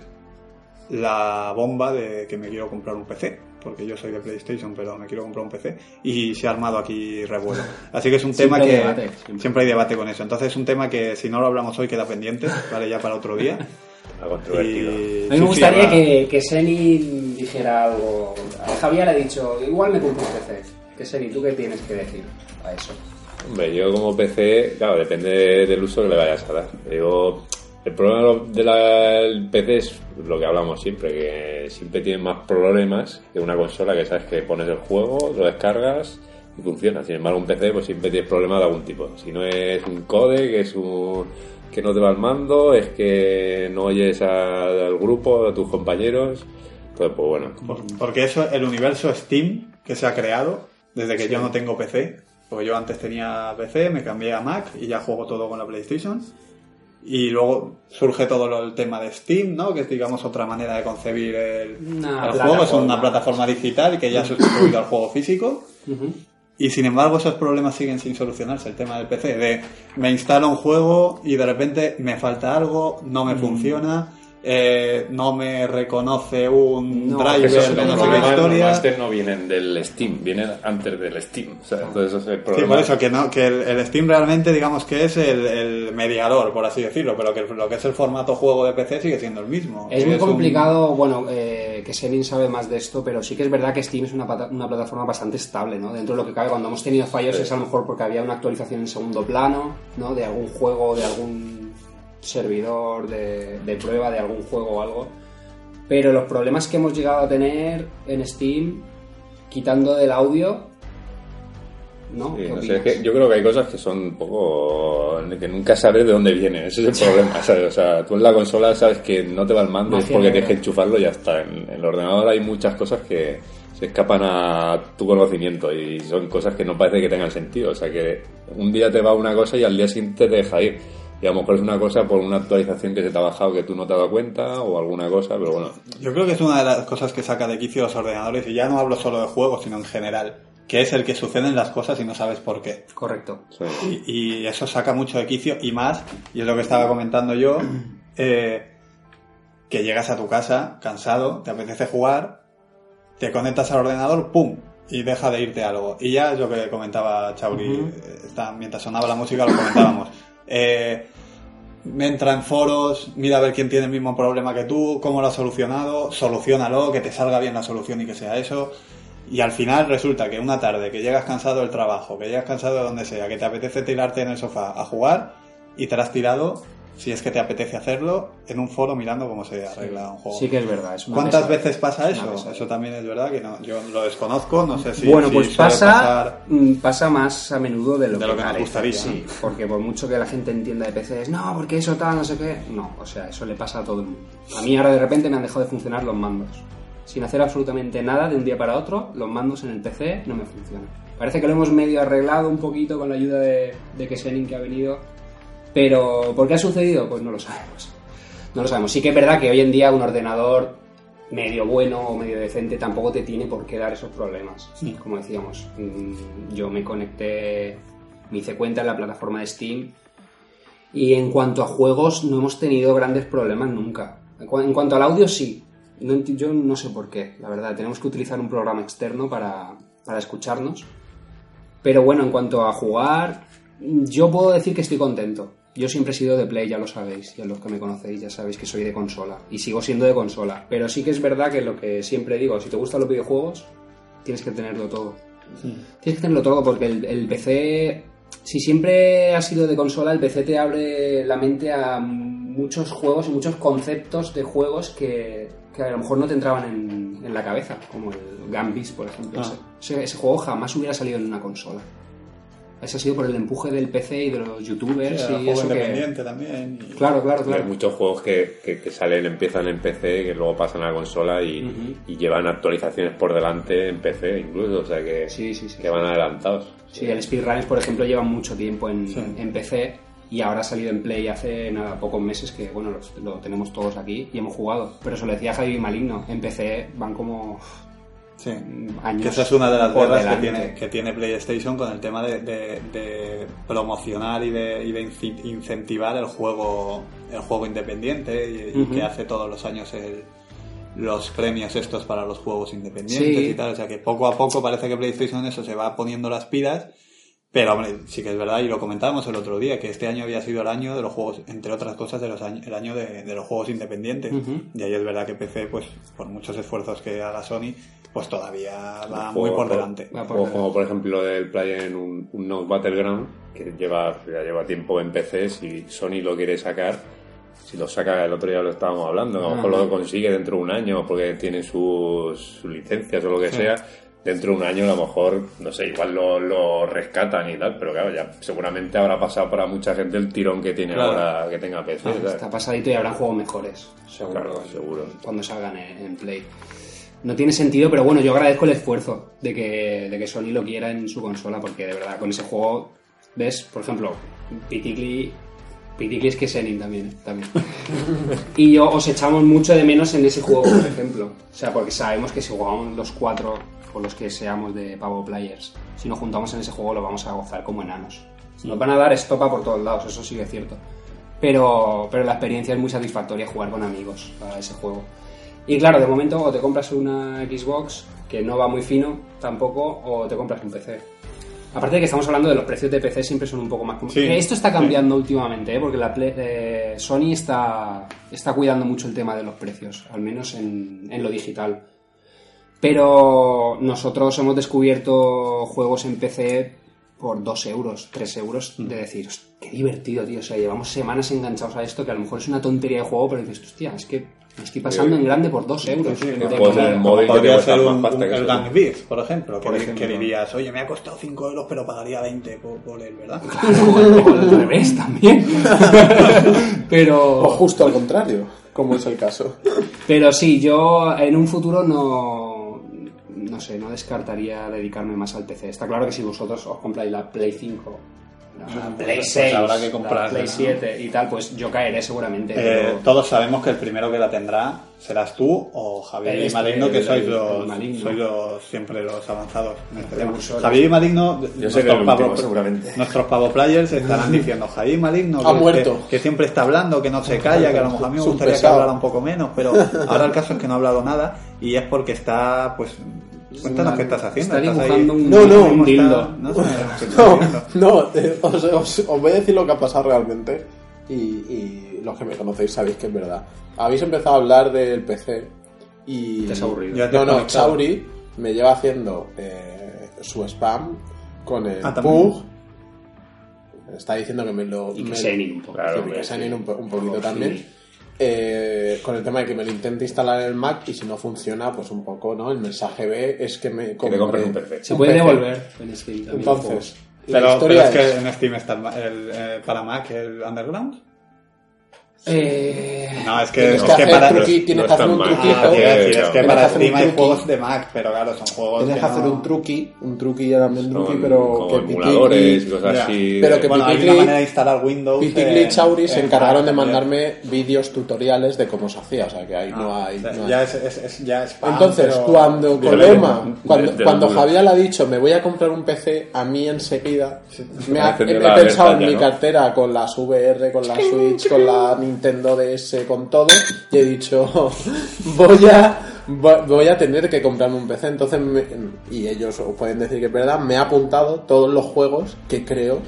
la bomba de que me quiero comprar un PC. Porque yo soy de PlayStation, pero me quiero comprar un PC. Y se ha armado aquí revuelo. Así que es un [LAUGHS] tema Siempre hay que. debate, siempre. siempre hay debate con eso. Entonces es un tema que si no lo hablamos hoy queda pendiente, ¿vale? Ya para otro día. [LAUGHS] Controvertido. Y- A mí me gustaría sí, que, que Seni dijera algo. A Javier ha dicho, igual me compro un PC. Que Seni, ¿tú qué tienes que decir a eso? Hombre, yo como PC, claro, depende del uso que le vayas a dar. Digo, el problema del PC es lo que hablamos siempre, que siempre tiene más problemas que una consola que sabes que pones el juego, lo descargas y funciona. Sin embargo, un PC pues siempre tienes problemas de algún tipo. Si no es un code, que es un que no te va al mando, es que no oyes a- al grupo, a tus compañeros. Entonces, pues bueno, Por- Porque eso, el universo Steam que se ha creado, desde que yo no tengo PC, Porque yo antes tenía PC, me cambié a Mac y ya juego todo con la PlayStation. Y luego surge todo lo- el tema de Steam, ¿no? Que es, digamos, otra manera de concebir el, el juego. Es una plataforma. digital que ya ha sustituido al juego físico. Y sin embargo, esos problemas siguen sin solucionarse. El tema del PC, de me instalo un juego y de repente me falta algo, no Mm. me funciona, eh, no me reconoce un No, driver Esos de no sé qué no vienen del Steam, vienen antes del Steam. O sea, entonces es el Sí, por eso que no, que el, el Steam realmente digamos que es el, el mediador, por así decirlo, pero que lo que es el formato juego de PC sigue siendo el mismo. Es muy complicado, bueno, eh, que Senin sabe más de esto, pero sí que es verdad que Steam es una, pata- una plataforma bastante estable, ¿no? Dentro de lo que cabe, cuando hemos tenido fallos es a lo mejor porque había una actualización en segundo plano, ¿no? De algún juego, de algún servidor de, de prueba, de algún juego o algo. Pero los problemas que hemos llegado a tener en Steam, quitando del audio, ¿no? Sí, ¿Qué no sé, es que yo creo que hay cosas que son un poco. que nunca sabes de dónde vienen. Ese es el problema, [LAUGHS] ¿sabes? O sea, tú en la consola sabes que no te va el mando, es porque tienes que enchufarlo y ya está. En, en el ordenador hay muchas cosas que se escapan a tu conocimiento y son cosas que no parece que tengan sentido. O sea, que un día te va una cosa y al día siguiente te deja ir. Y a lo mejor es una cosa por una actualización que se te ha bajado que tú no te has dado cuenta o alguna cosa, pero bueno. Yo creo que es una de las cosas que saca de quicio los ordenadores, y ya no hablo solo de juegos, sino en general, que es el que suceden las cosas y no sabes por qué. Correcto. sí. Y, y eso saca mucho de quicio y más, y es lo que estaba comentando yo, eh, que llegas a tu casa cansado, te apetece jugar, te conectas al ordenador, ¡pum! Y deja de irte algo. Y ya es lo que comentaba Chauri, eh, está- mientras sonaba la música lo comentábamos. Eh, entra en foros, mira a ver quién tiene el mismo problema que tú, cómo lo has solucionado, solucionalo, que te salga bien la solución y que sea eso. Y al final resulta que una tarde que llegas cansado del trabajo, que llegas cansado de donde sea, que te apetece tirarte en el sofá a jugar y te has tirado, si es que te apetece hacerlo, en un foro mirando cómo se arregla un juego. Sí que es verdad. Es ¿Cuántas veces pasa eso? Eso también es verdad que no, yo lo desconozco, no sé si, bueno, si pues pasa, pasar- mm, pasa más a menudo de lo, De lo que nos parece, gustaría, Sí, porque por mucho que la gente entienda de PC es, no, porque eso tal, no sé qué. No, o sea, eso le pasa a todo el mundo. A mí ahora de repente me han dejado de funcionar los mandos. Sin hacer absolutamente nada de un día para otro, los mandos en el PC no me funcionan. Parece que lo hemos medio arreglado un poquito con la ayuda de, de Kesenin que ha venido. Pero, ¿por qué ha sucedido? Pues no lo sabemos. No lo sabemos. Sí que es verdad que hoy en día un ordenador medio bueno o medio decente tampoco te tiene por qué dar esos problemas. Como decíamos, mm, yo me conecté, me hice cuenta en la plataforma de Steam y en cuanto a juegos no hemos tenido grandes problemas nunca. En cua- en cuanto al audio sí. No yo no sé por qué, la verdad. Tenemos que utilizar un programa externo para, para escucharnos. Pero bueno, en cuanto a jugar, yo puedo decir que estoy contento. Yo siempre he sido de Play, ya lo sabéis, y a los que me conocéis ya sabéis que soy de consola. Y sigo siendo de consola. Pero sí que es verdad que lo que siempre digo, si te gustan los videojuegos, tienes que tenerlo todo. Tienes que tenerlo todo porque el, el PC, si siempre has sido de consola, el PC te abre la mente a muchos juegos y muchos conceptos de juegos que, que a lo mejor no te entraban en, en la cabeza, como el Gambis, por ejemplo. Ah. Ese, ese juego jamás hubiera salido en una consola. Ese ha sido por el empuje del PC y de los youtubers Sí, y juego eso que... independiente también. y- Claro, claro, Hay claro. muchos juegos que, que, que salen, empiezan en PC, que luego pasan a la consola y, llevan actualizaciones por delante en PC incluso, o sea que, Sí, sí, sí. que van adelantados. Sí, el Speedrunners, por ejemplo, lleva mucho tiempo en, Sí. en PC y ahora ha salido en Play hace nada, pocos meses que, bueno, los- lo, tenemos todos aquí y hemos jugado. Pero se lo decía Javi Maligno, en PC van como Sí. años. Que esa es una de las guerras que tiene, que tiene PlayStation con el tema de, de- de promocionar y de, y de inci- incentivar el juego el juego independiente y, que hace todos los años el- los premios estos para los juegos independientes Sí. y tal. O sea que poco a poco parece que PlayStation eso se va poniendo las pilas. Pero hombre, sí que es verdad, y lo comentábamos el otro día, que este año había sido el año de los juegos, entre otras cosas, de los años, el año de, de los juegos independientes. Y ahí es verdad que PC, pues, por muchos esfuerzos que haga Sony, pues todavía va muy por delante. Va por Juegos delante. como por ejemplo el Play en un, un Note Battleground, que lleva, ya lleva tiempo en PC, si Sony lo quiere sacar, si lo saca, el otro día lo estábamos hablando, a lo mejor lo consigue dentro de un año porque tiene sus, sus licencias o lo que sea. Dentro de un año a lo mejor, no sé, igual lo, lo rescatan y tal, pero claro, ya seguramente habrá pasado para mucha gente el tirón que tiene Claro. ahora que tenga PC. Está pasadito y habrán juegos mejores, seguro. Claro, seguro. Cuando salgan en, en Play. No tiene sentido, pero bueno, yo agradezco el esfuerzo de que, de que Sony lo quiera en su consola, porque de verdad, con ese juego, ves, por ejemplo, Piticli, Piticli es que Senin también, también. [LAUGHS] y yo os echamos mucho de menos en ese juego, por ejemplo. O sea, porque sabemos que si jugamos los cuatro, o los que seamos de Pavo Players, si nos juntamos en ese juego lo vamos a gozar como enanos. Nos van a dar estopa por todos lados, eso sí que es cierto. Pero, pero la experiencia es muy satisfactoria jugar con amigos a ese juego. Y claro, de momento o te compras una Xbox, que no va muy fino tampoco, o te compras un PC. Aparte de que estamos hablando de los precios de PC siempre son un poco más... Sí. Esto está cambiando últimamente, ¿eh? porque la Play- eh, Sony está, está cuidando mucho el tema de los precios, al menos en, en lo digital. Pero nosotros hemos descubierto juegos en PC por 2 euros, 3 euros, de decir, "Host, qué divertido, tío. O sea, llevamos semanas enganchados a esto, que a lo mejor es una tontería de juego, pero dices, hostia, es que me estoy pasando en grande por 2 euros. sí, en el móvil Podría más un, pasta un- que el. Gang Beat, por ejemplo, Por que, ejemplo. que dirías, oye, me ha costado 5 euros, pero pagaría 20 por, por él, ¿verdad? o [LAUGHS] al revés también. [LAUGHS] O pero, justo al contrario, como es el caso. pero sí, yo en un futuro no, no sé, no descartaría dedicarme más al PC. Está claro que si vosotros os compráis la Play 5, la Play pues 6, habrá que la comprarla, Play ¿no? 7 y tal, pues yo caeré seguramente. Eh, pero- todos sabemos que el primero que la tendrá serás tú o Javier y Este, Maligno, que sois el los, Maligno. sois los siempre los avanzados en este. Javier y Maligno, nuestros el último, pavo- seguramente. nuestros pavo players estarán [LAUGHS] diciendo Javier y Maligno Ha que, muerto. que- que siempre está hablando, que no se calla, que a lo mejor a mí me gustaría que hablara un poco menos, pero [LAUGHS] ahora el caso es que no ha hablado nada y es porque está, pues, cuéntanos qué estás haciendo. Está ¿Estás ahí- un, No, no, un dildo. No sé, [LAUGHS] ¿qué estás No, eh, os, os- os voy a decir lo que ha pasado realmente y, y los que me conocéis sabéis que es verdad. Habéis empezado a hablar del PC y... Te has aburrido. Ya te No, no. Chauri me lleva haciendo eh, su spam con el Ah. Pug. Está diciendo que me lo... Y que me- Senin un poco. Claro, que Senin sí. un, po- un poquito Sí. también. Eh, con el tema de que me lo intente instalar en el Mac y si no funciona, pues un poco, ¿no? El mensaje B es que me Que te compres un PC. Se puede devolver en Steam también. Entonces, la Pero, es que en Steam está el, eh, para Mac el Underground. Eh, No, es que, Tienes es que que hacer para, truqui- no tienes es que hacer un truquito. Ah, es que Tienes para que hacer Steam un hay truqui. juegos de Mac, pero claro, son juegos Tienes que que hacer no- un truqui, un truqui también truqui, Son pero como que emuladores y Piticli, cosas así. Pero de- que Bueno, hay una manera de instalar Windows. Y en- Chauri se en encargaron de mandarme vídeos tutoriales de cómo se hacía, o sea que ahí no Ah, hay... ya- no hay. ya es, es- es- ya es spam, Entonces, pero- cuando de- cuando, de- cuando Javier le ha dicho me voy a comprar un PC, a mí enseguida me ha, he, pensado en mi cartera con las VR, con la Switch, con la [LAUGHS] Nintendo DS, con todo, y he dicho [LAUGHS] voy a vo- voy a tener que comprarme un PC. Entonces, me- y ellos os pueden decir que es verdad, me ha apuntado todos los juegos que creo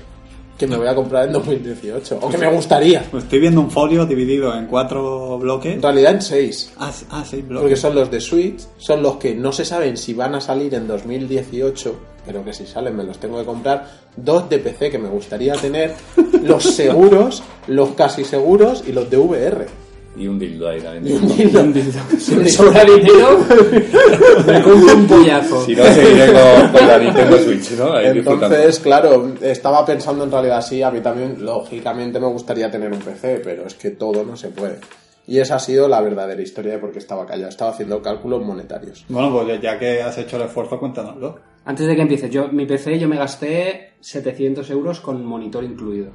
que me voy a comprar en 2018, o que me gustaría. Estoy viendo un folio dividido en cuatro bloques. En realidad en seis. Ah, ah, seis bloques. Porque son los de Switch, son los que no se saben si van a salir en 2018, pero que si salen me los tengo que comprar. Dos de PC que me gustaría tener, los seguros, los casi seguros y los de VR. Y un dildo ahí Y también. un dildo. si me sobra dinero, me compro un pollazo. Si no, seguiré con, con la Nintendo Switch, ¿no? Ahí. Entonces, claro, estaba pensando en realidad sí, a mí también, lógicamente, me gustaría tener un PC, pero es que todo no se puede. Y esa ha sido la verdadera historia de por qué estaba callado. Estaba haciendo cálculos monetarios. Bueno, pues ya que has hecho el esfuerzo, cuéntanoslo. Antes de que empieces, yo, mi PC yo me gasté 700 euros con monitor incluido.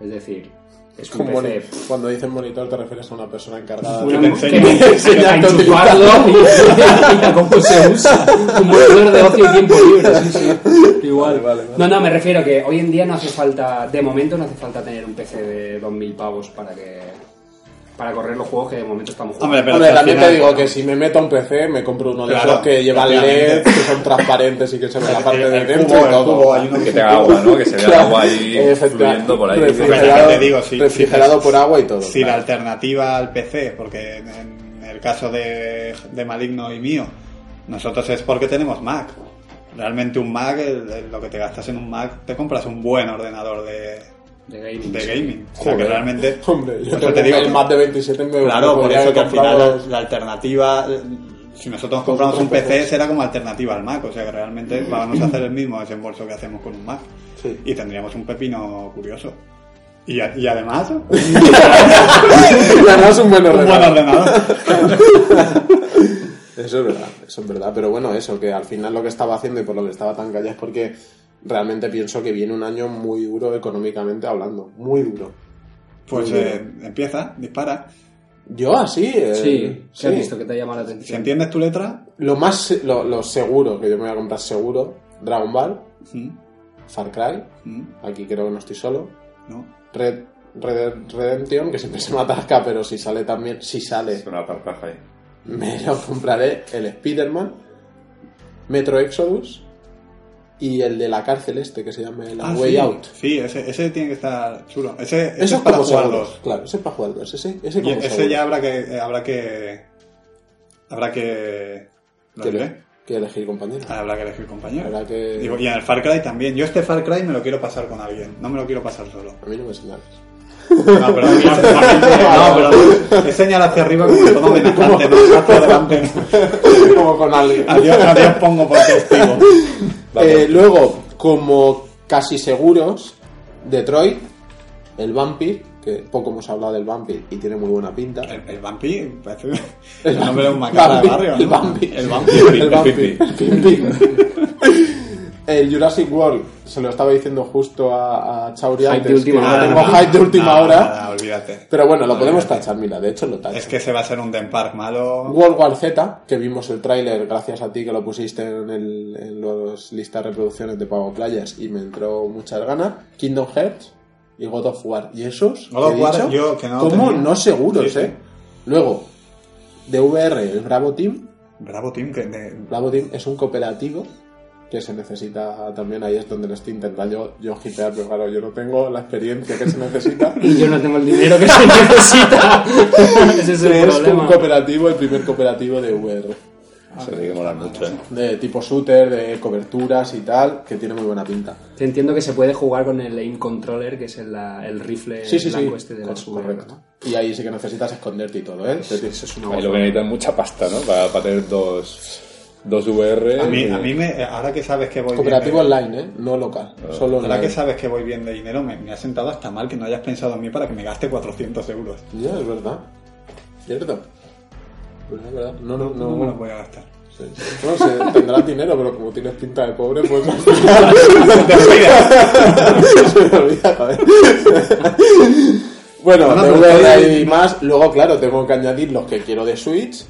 Es decir, es un PC Cuando dices monitor te refieres a una persona encargada de... [LAUGHS] Enseñarte a y, y a cómo se usa. Un monitor de ocio y tiempo libre, sí, sí. Igual. Vale, vale, vale. No, no, me refiero que hoy en día no hace falta, de momento no hace falta tener un PC de 2000 pavos para que para correr los juegos que de momento estamos jugando. Hombre, pero Hombre, también final- te digo que si me meto a un PC me compro uno de Claro, esos que efectivamente. LED, que son transparentes y que se ve la parte de el dentro el todo. cubo, hay uno Que tenga agua, ¿no? Que se vea el agua ahí [LAUGHS] fluyendo por ahí. Refrigerado, Te digo, sí, refrigerado por agua y todo. Si la alternativa al PC, porque en, en el caso de, de Maligno y mío, nosotros es porque tenemos Mac. Realmente un Mac, el- el- lo que te gastas en un Mac, te compras un buen ordenador de, de gaming. de sí. gaming. O sea que realmente... [LAUGHS] Hombre, yo te digo el más de 27 me Claro, por eso que al final la, la alternativa, si nosotros compramos un PC, será como alternativa al Mac, o sea que realmente vamos a hacer el mismo desembolso que hacemos con un Mac. Sí. Y tendríamos un pepino curioso. Y, a- y además, un [LAUGHS] [LAUGHS] Y además un buen buen ordenador. ordenador. Eso es verdad, eso es verdad. Pero bueno, eso, que al final lo que estaba haciendo y por lo que estaba tan callado es porque realmente pienso que viene un año muy duro económicamente hablando. Muy duro. Pues Muy eh, empieza, dispara. Yo así. eh, Sí, sí. ¿qué has visto que te llama la Si atención? entiendes tu letra, Lo más lo, lo seguro que yo me voy a comprar seguro, Dragon Ball, Far Cry, aquí creo que no estoy solo, no. Red, Red Redemption, que siempre [LAUGHS] se me atasca, pero si sale también, si sale, Es una tartaja ahí. me lo compraré el Spider-Man, Metro Exodus y el de la cárcel este que se llama el Ah, Way sí, Out. Sí, ese, ese tiene que estar chulo. Ese, ese Eso es para como jugar seguros, dos. claro, ese es para jugar dos, ese, ese como ese seguro. ya habrá que, eh, habrá que. Habrá que. Lo que, diré. que elegir compañero. Habrá que elegir compañero. Habrá que... Digo, y en el Far Cry también. Yo este Far Cry me lo quiero pasar con alguien. No me lo quiero pasar solo. A mí no me señales. No, pero mira, no, pero es señal hacia arriba como todo amenazante, no hacia adelante. como con alguien. Adiós, adiós pongo por testigo. Eh, luego, como casi seguros, Detroit, el Vampir, que poco hemos hablado del Vampir y tiene muy buena pinta. El, el vampi parece El el nombre de un macarra de Vampir, barrio. El ¿no? Vampir. El vampi. El el Vampir. El. El Jurassic World, se lo estaba diciendo justo a, a Chauri Hype de antes, última que hora. tengo hype de última Nada, hora. nada, olvídate. Pero bueno, lo podemos Olvídate. tachar, mira, de hecho lo tacho. Es que se va a ser un Den Park malo. World War Z, que vimos el tráiler gracias a ti que lo pusiste en, el, en los listas de reproducciones de Pago Playas y me entró muchas ganas. Kingdom Hearts y God of War. ¿Y esos? God of War, dicho, yo que no ¿Cómo? tenía. No seguros, Sí, sí. ¿eh? Luego, de VR, el Bravo Team. Bravo Team, que de- Bravo Team es un cooperativo que se necesita también, ahí es donde lo estoy intentando yo, yo hipear, pero claro, yo no tengo la experiencia que se necesita. [LAUGHS] Y yo no tengo el dinero que se [LAUGHS] necesita. Ese es el es un problema. cooperativo, el primer cooperativo de VR. Eso tiene que molar mucho, ¿eh? de tipo shooter, de coberturas y tal, que tiene muy buena pinta. Te entiendo que se puede jugar con el aim controller, que es el, el rifle Sí, sí, sí, blanco este de la VR, correcto. ¿no? Y ahí sí que necesitas esconderte y todo, ¿eh? Eso es una Ahí lo que necesitan es mucha pasta, ¿no? Para, para tener dos, dos VR. a mí, y- a mí me, ahora que sabes que voy Cooperativo bien de- online, ¿eh? No local, solo Ahora online. que sabes que voy bien de dinero, me, me ha sentado hasta mal que no hayas pensado en mí para que me gaste 400 euros. Ya, es verdad. ¿Cierto? Pues es verdad. No, no, no. No me lo voy a gastar. Sí, sí. No sé, tendrás dinero, pero como tienes pinta de pobre, pues se me olvida. Bueno, Bueno, VR todavía- y más, luego claro, tengo que añadir los que quiero de Switch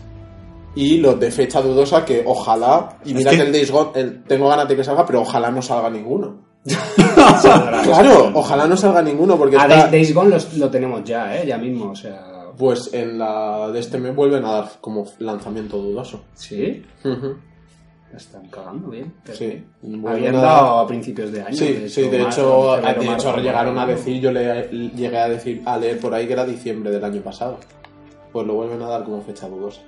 y los de fecha dudosa que ojalá, y Es mira que- que, el Days Gone, el- tengo ganas de que salga, pero ojalá no salga ninguno. [LAUGHS] claro, ojalá no salga ninguno porque Ah, está- Days, Gone los- lo tenemos ya, ¿eh? Ya mismo, o sea... pues en la de este mes vuelven a dar como lanzamiento dudoso. ¿Sí? Están cagando bien. Sí, Habían a- dado a principios de año. Sí, sí, de marzo, hecho, febrero, de marzo, hecho llegaron a decir, yo le, llegué a decir, a leer por ahí que era diciembre del año pasado. Pues lo vuelven a dar como fecha dudosa.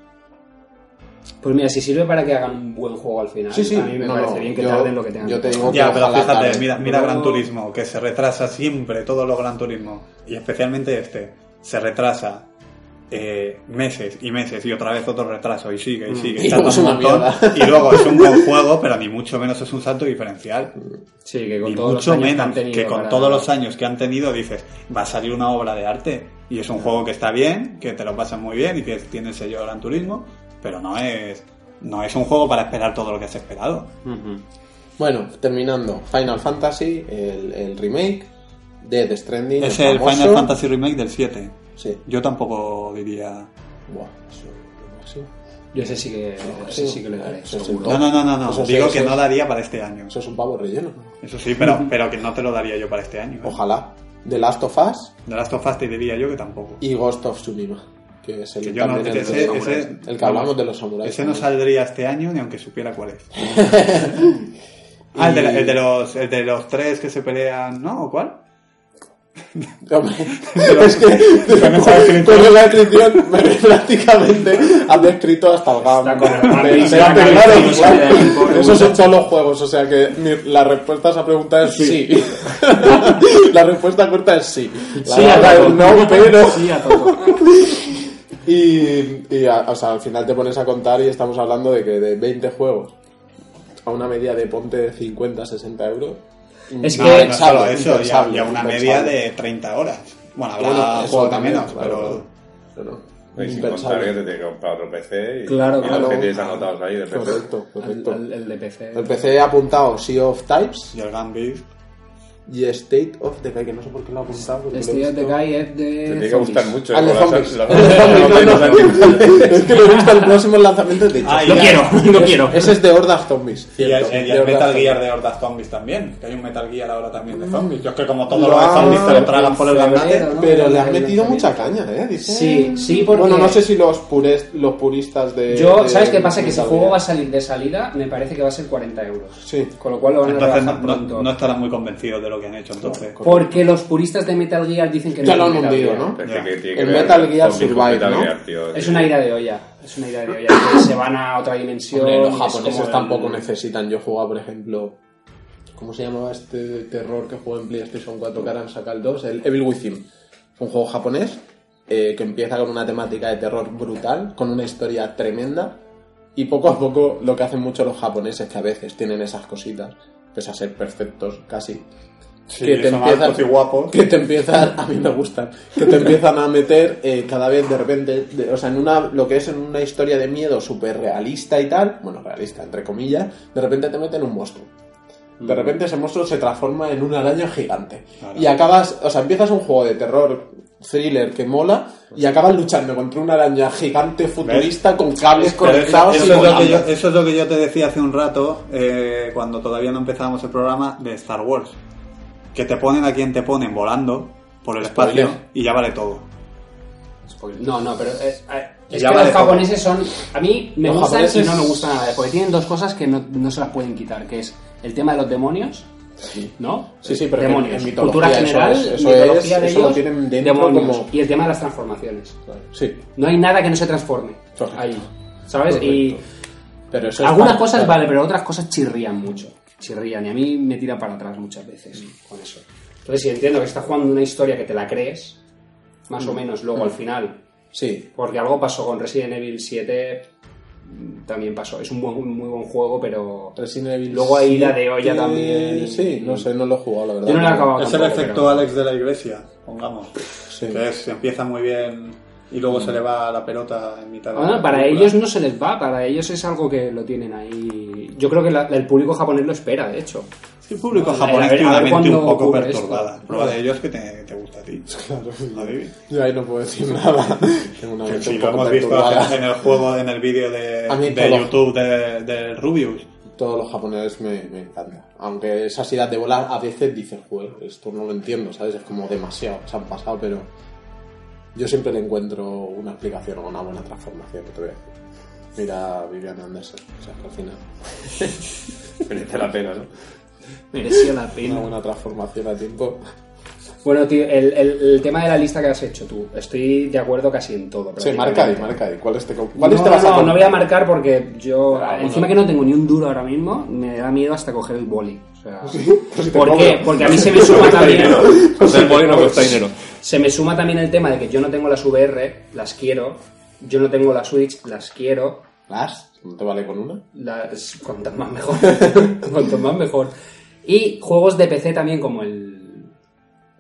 Pues mira, si sirve para que hagan un buen juego al final, Sí, sí, a mí me no, parece no, bien que yo- tarden lo que tengan. yo que te digo tardar. Ya, pero fíjate, tarde. mira, mira Gran Turismo, que se retrasa siempre, todos los Gran Turismo, y especialmente este, se retrasa eh, meses y meses y otra vez otro retraso y sigue y sigue. [LAUGHS] Y tarda luego es un montón, y luego es un [LAUGHS] buen juego, pero ni mucho menos es un salto diferencial. Sí, que con y todos los mucho años que menos han tenido que con para- todos los años que han tenido dices, va a salir una obra de arte. Y es un juego que está bien, que te lo pasas muy bien y que tiene el sello de Gran Turismo, pero no es, no es un juego para esperar todo lo que has esperado. Bueno, terminando, Final Fantasy, el, el remake, Dead Stranding, Es el. Final Fantasy Remake del 7. Sí. Yo tampoco diría. Buah, eso, sí. Yo ese sí que, ese sí que le daré. Es seguro. No, no, no, no, no. Eso Digo eso que es- no daría para este año. Eso es un pavo relleno. Eso sí, pero, pero que no te lo daría yo para este año. ¿eh? Ojalá. The Last of Us De Last of Us te diría yo que tampoco. y Ghost of Tsushima. Que es el, Que yo no- ese- de los ese- samuráis. el que hablamos de los samuráis. Ese no también. saldría este año ni aunque supiera cuál es. [LAUGHS] Ah, el de, la- el de los, el de los tres que se pelean, ¿no? ¿O cuál? Hombre, [LAUGHS] [LAUGHS] es que con la descripción me- prácticamente han descrito hasta el GAM. Pero- claro, Esos son los juegos, o sea que mi- la respuesta a esa pregunta es sí. la respuesta corta es sí. La Sí, a todo. no, pero... Sí, a todo. Y, y, a- o sea, al final te pones a contar y estamos hablando de que de 20 juegos a una media de ponte 50, 60 euros. Es No, que- no impensable, solo eso, ya, ya una media de 30 horas. Bueno, habrá Bueno, de también, menos, claro, pero... claro. Pero Y sin contar que te tienes que comprar otro PC y, Claro, y los claro. que tienes anotados ahí de PC. Correcto, correcto. El, el de PC. El PC ha apuntado Sea of Types Y el Gambit. Y State of Decay, que no sé por qué lo ha apuntado. porque lo he visto. Guy es Te de. tiene que gustar zombies. mucho. Ah, el zombies. El [LAUGHS] de zombies, los- no, los- no. [LAUGHS] Es que lo he visto el próximo lanzamiento de hecho. Ah, Lo quiero, lo quiero. Ese es de Hordas Zombies. Y el, el- y el Hordas Metal Zombies. Gear de Hordas Zombies también. Que hay un Metal Gear ahora también de zombies. Yo es que como todo Lo lo de zombies te lo tragas por el. ¿no? Pero le han El metido mucha caña, ¿eh? Sí, sí, porque- Bueno, no sé si los, los puristas de... Yo, ¿sabes qué pasa? Que ese Metal juego va a salir de salida, me parece que va a ser 40 euros. Sí. Con lo cual lo van a Entonces no, rebajar pronto. no estarán muy convencidos de lo que han hecho entonces. Porque los puristas de Metal Gear dicen que Ya no lo han Metal hundido, Gear. ¿no? Es Ya. que tiene que El ver Metal Gear zombies con Survive, Metal ¿no? Gear, tío. Es una ira de olla. Es una ira de olla. [LAUGHS] que se van a otra dimensión. Hombre, los es japoneses tampoco necesitan. Yo jugaba, por ejemplo... ¿Cómo se llamaba este terror que jugó en PlayStation 4 que ahora han sacado el 2? El Evil Within. Fue un juego japonés eh, que empieza con una temática de terror brutal, con una historia tremenda. Y poco a poco lo que hacen mucho los japoneses, que a veces tienen esas cositas, pese a ser perfectos casi, Sí, [LAUGHS] que te empiezan que te a mí me gustan que te empiezan a meter eh, cada vez de repente de- o sea en una lo que es en una historia de miedo súper realista y tal bueno realista entre comillas de repente te meten un monstruo de repente ese monstruo se transforma en una araña gigante Claro. y acabas o sea empiezas un juego de terror thriller que mola y acabas luchando contra una araña gigante futurista con cables eso, conectados eso y es lo que volando. yo, eso es lo que yo te decía hace un rato, eh, cuando todavía no empezábamos el programa de Star Wars. Que te ponen a quien te ponen volando por el Spoiler. espacio y ya vale todo. Spoiler. No, no, pero eh, eh, es Ya que vale los todo. japoneses son. A mí me Los gustan japoneses- y no me gustan nada. Porque tienen dos cosas que no, no se las pueden quitar: que es el tema de los demonios. ¿No? Sí, sí, pero demonios. en mitología Cultura eso general, es- eso mitología es- de eso lo ellos, tienen dentro demonios. como- Y el tema de las transformaciones. sí No hay nada que no se transforme Correcto. ahí. ¿Sabes? Y pero eso es algunas para- cosas vale, pero otras cosas chirrían mucho. Chirrían. Y a mí me tira para atrás muchas veces con eso. Entonces, si entiendo que estás jugando una historia que te la crees, más o menos, luego al final sí porque algo pasó con Resident Evil 7, mm, también pasó. Es un, buen, muy buen juego, pero Resident Evil luego hay ira de olla 7, también. y- Sí, no sé, no lo he jugado, la verdad. Yo no lo he acabado Es el efecto pero- Alex de la iglesia, pongamos. Sí. Que es, empieza muy bien y luego se le va la pelota en mitad de Bueno, la para película. ellos no se les va, para ellos es algo que lo tienen ahí. Yo creo que la- el público japonés lo espera, de hecho. Sí, el público ver, japonés tiene una mente un poco perturbada. esto. Prueba de ello es que te, te gusta a ti. [LAUGHS] ¿A ti? Yo ahí no puedo decir nada. [LAUGHS] Tengo una Que mente si un lo poco hemos visto en el juego, en el vídeo de, de. YouTube de, de Rubius. Todos los japoneses me, me encantan. Aunque esas idas de bola a veces dices, joder, esto no lo entiendo, ¿sabes? Es como demasiado, se han pasado, pero yo siempre le encuentro una explicación o una buena transformación. que te voy a decir. Mira a Vivian Anderson, o sea, al final [LAUGHS] Merece la pena, ¿no? Mereció la una pena. buena transformación a tiempo. Bueno, tío, el, el- el tema de la lista que has hecho tú, estoy de acuerdo casi en todo. Sí, marca ahí, marca ahí. ¿Cuál es te, cuál es no, te vas a no, no voy a marcar porque yo, Ah, encima que no tengo ni un duro ahora mismo, me da miedo hasta coger el boli. O sea, [LAUGHS] Pues si te ¿Por cobro. qué? Porque a mí se me [LAUGHS] suma también, [LAUGHS] Cuesta dinero. se me suma también el tema de que yo no tengo las VR, las quiero, yo no tengo la Switch, las quiero, ¿Las? ¿No te vale con una? las, cuantas más mejor, [LAUGHS] cuanto más mejor. Y juegos de PC también como el,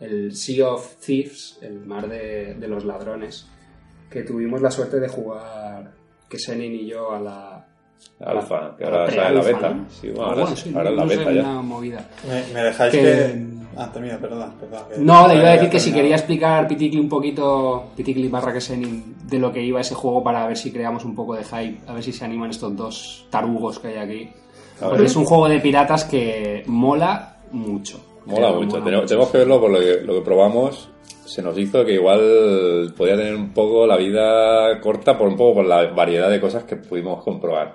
el Sea of Thieves, el mar de, de los ladrones, que tuvimos la suerte de jugar, que Senin y yo a la... Alfa, que a ahora sale la beta. ¿no? Sí, bueno, Ah, ahora, bueno, sí, ahora es la beta ya. una movida. Me, me dejáis Que- que... Ah, termina, perdón. No, le iba a decir que si quería explicar Piticli un poquito, Piticli barra que de lo que iba ese juego para ver si creamos un poco de hype, a ver si se animan estos dos tarugos que hay aquí. Porque es un juego de piratas que mola mucho. Mola mucho. Tenemos, tenemos que verlo por lo que, lo que probamos. Se nos hizo que igual podía tener un poco la vida corta por un poco por la variedad de cosas que pudimos comprobar.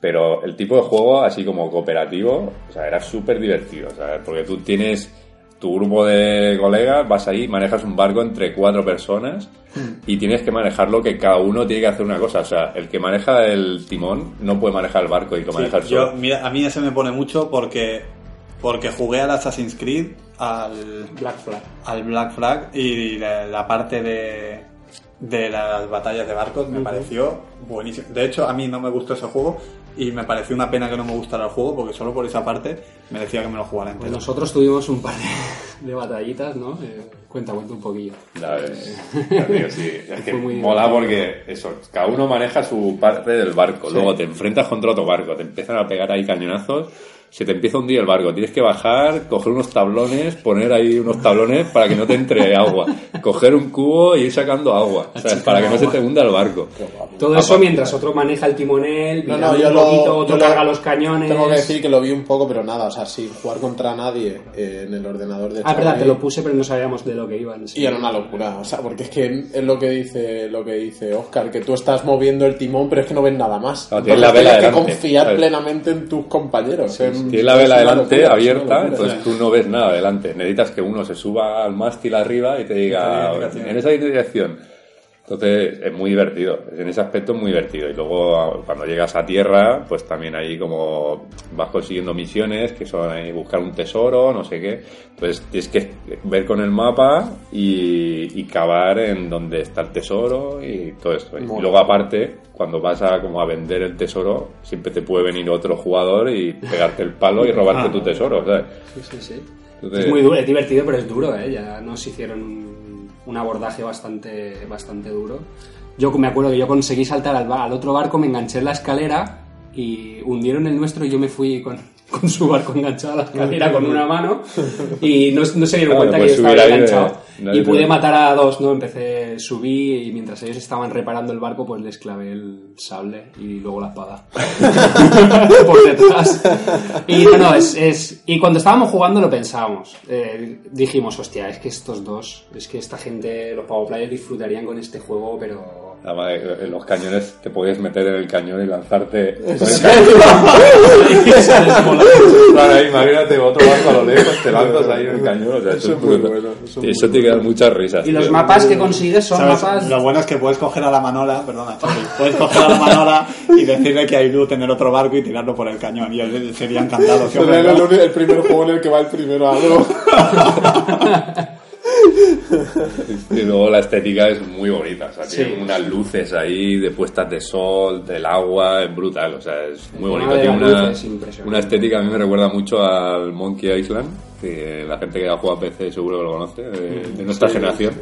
Pero el tipo de juego, así como cooperativo, o sea, era súper divertido. o sea, porque tú tienes tu grupo de colegas, vas ahí, manejas un barco entre cuatro personas y tienes que manejarlo que cada uno tiene que hacer una cosa. O sea, el que maneja el timón no puede manejar el barco y que Sí, maneja el yo, mira, a mí ese me pone mucho porque porque jugué al Assassin's Creed, al, Black Flag. al Black Flag y la, la parte de de las batallas de barcos me pareció buenísimo. De hecho, a mí no me gustó ese juego y me pareció una pena que no me gustara el juego porque solo por esa parte merecía que me lo jugara Pues entero. nosotros tuvimos un par de, [LAUGHS] de batallitas, ¿no? Eh, cuenta, cuenta un poquillo. Ya ves. Ya digo, sí. [LAUGHS] Es que Fue muy mola porque eso, cada uno maneja su parte del barco. Luego te enfrentas contra otro barco, te empiezan a pegar ahí cañonazos. Se te empieza a hundir el barco, tienes que bajar, coger unos tablones, poner ahí unos tablones para que no te entre agua, coger un cubo y ir sacando agua, ¿sabes? para que no se te hunda el barco. Todo eso mientras otro maneja el timonel, No, no, yo un lo, poquito, otro yo lo- carga los cañones. Tengo que decir que lo vi un poco, pero nada, o sea, sin jugar contra nadie eh, en el ordenador de Ah, verdad, te lo puse, pero no sabíamos de lo que iban. Y era una locura, o sea, porque es que es lo que dice lo que dice Oscar, que tú estás moviendo el timón, pero es que no ves nada más. Claro, tienes Entonces la vela tienes que delante, confiar ¿sabes? plenamente en tus compañeros. Es- Tienes la vela delante locura, abierta, entonces tú no ves nada delante. Necesitas que uno se suba al mástil arriba y te diga, en esa dirección. Entonces es muy divertido, en ese aspecto es muy divertido. Y luego a- cuando llegas a tierra, pues también ahí como vas consiguiendo misiones que son ahí buscar un tesoro, no sé qué. Entonces tienes que ver con el mapa y, y cavar en donde está el tesoro y todo esto. Y Mola. luego aparte, cuando vas a como a vender el tesoro, siempre te puede venir otro jugador y pegarte el palo y robarte [LAUGHS] tu tesoro, ¿sabes? Sí, sí, sí. Entonces- Es muy duro, es divertido, pero es duro, ¿eh? Ya nos hicieron un, abordaje bastante, bastante duro. Yo me acuerdo que yo conseguí saltar al, al otro barco, me enganché en la escalera y hundieron el nuestro y yo me fui con, con su barco enganchado a la escalera con una mano y no, no se dieron Claro, cuenta que pues yo estaba de- enganchado. Y pude matar a dos, ¿no? Empecé, subí y mientras ellos estaban reparando el barco, pues les clavé el sable y luego la espada. [LAUGHS] por detrás. Y no, no, es, es- Y cuando estábamos jugando lo pensábamos. Eh, dijimos, hostia, es que estos dos, es que esta gente, los Power Players disfrutarían con este juego, pero... Además, eh, en los cañones te podías meter en el cañón y lanzarte. Claro, ahí, imagínate otro barco a lo lejos, te lanzas ahí en el cañón. O sea, eso, Eso es muy bueno, eso Y eso te quedan muchas risas. Y los tío. mapas que consigues son ¿Sabes? mapas... Lo bueno es que puedes coger a la manola, perdona, Charlie, puedes coger a la manola y decirle que hay luz en el otro barco y tirarlo por el cañón. Y él sería encantado. uni- el primer juego en el que va el primero a algo. [LAUGHS] [LAUGHS] Y luego la estética es muy bonita. O sea, Sí. tiene unas luces ahí de puestas de sol, del agua, es brutal. O sea, es muy bonito. Tiene una, una estética, a mí me recuerda mucho al Monkey Island. Que la gente que ha jugado a PC seguro que lo conoce, de, de nuestra generación.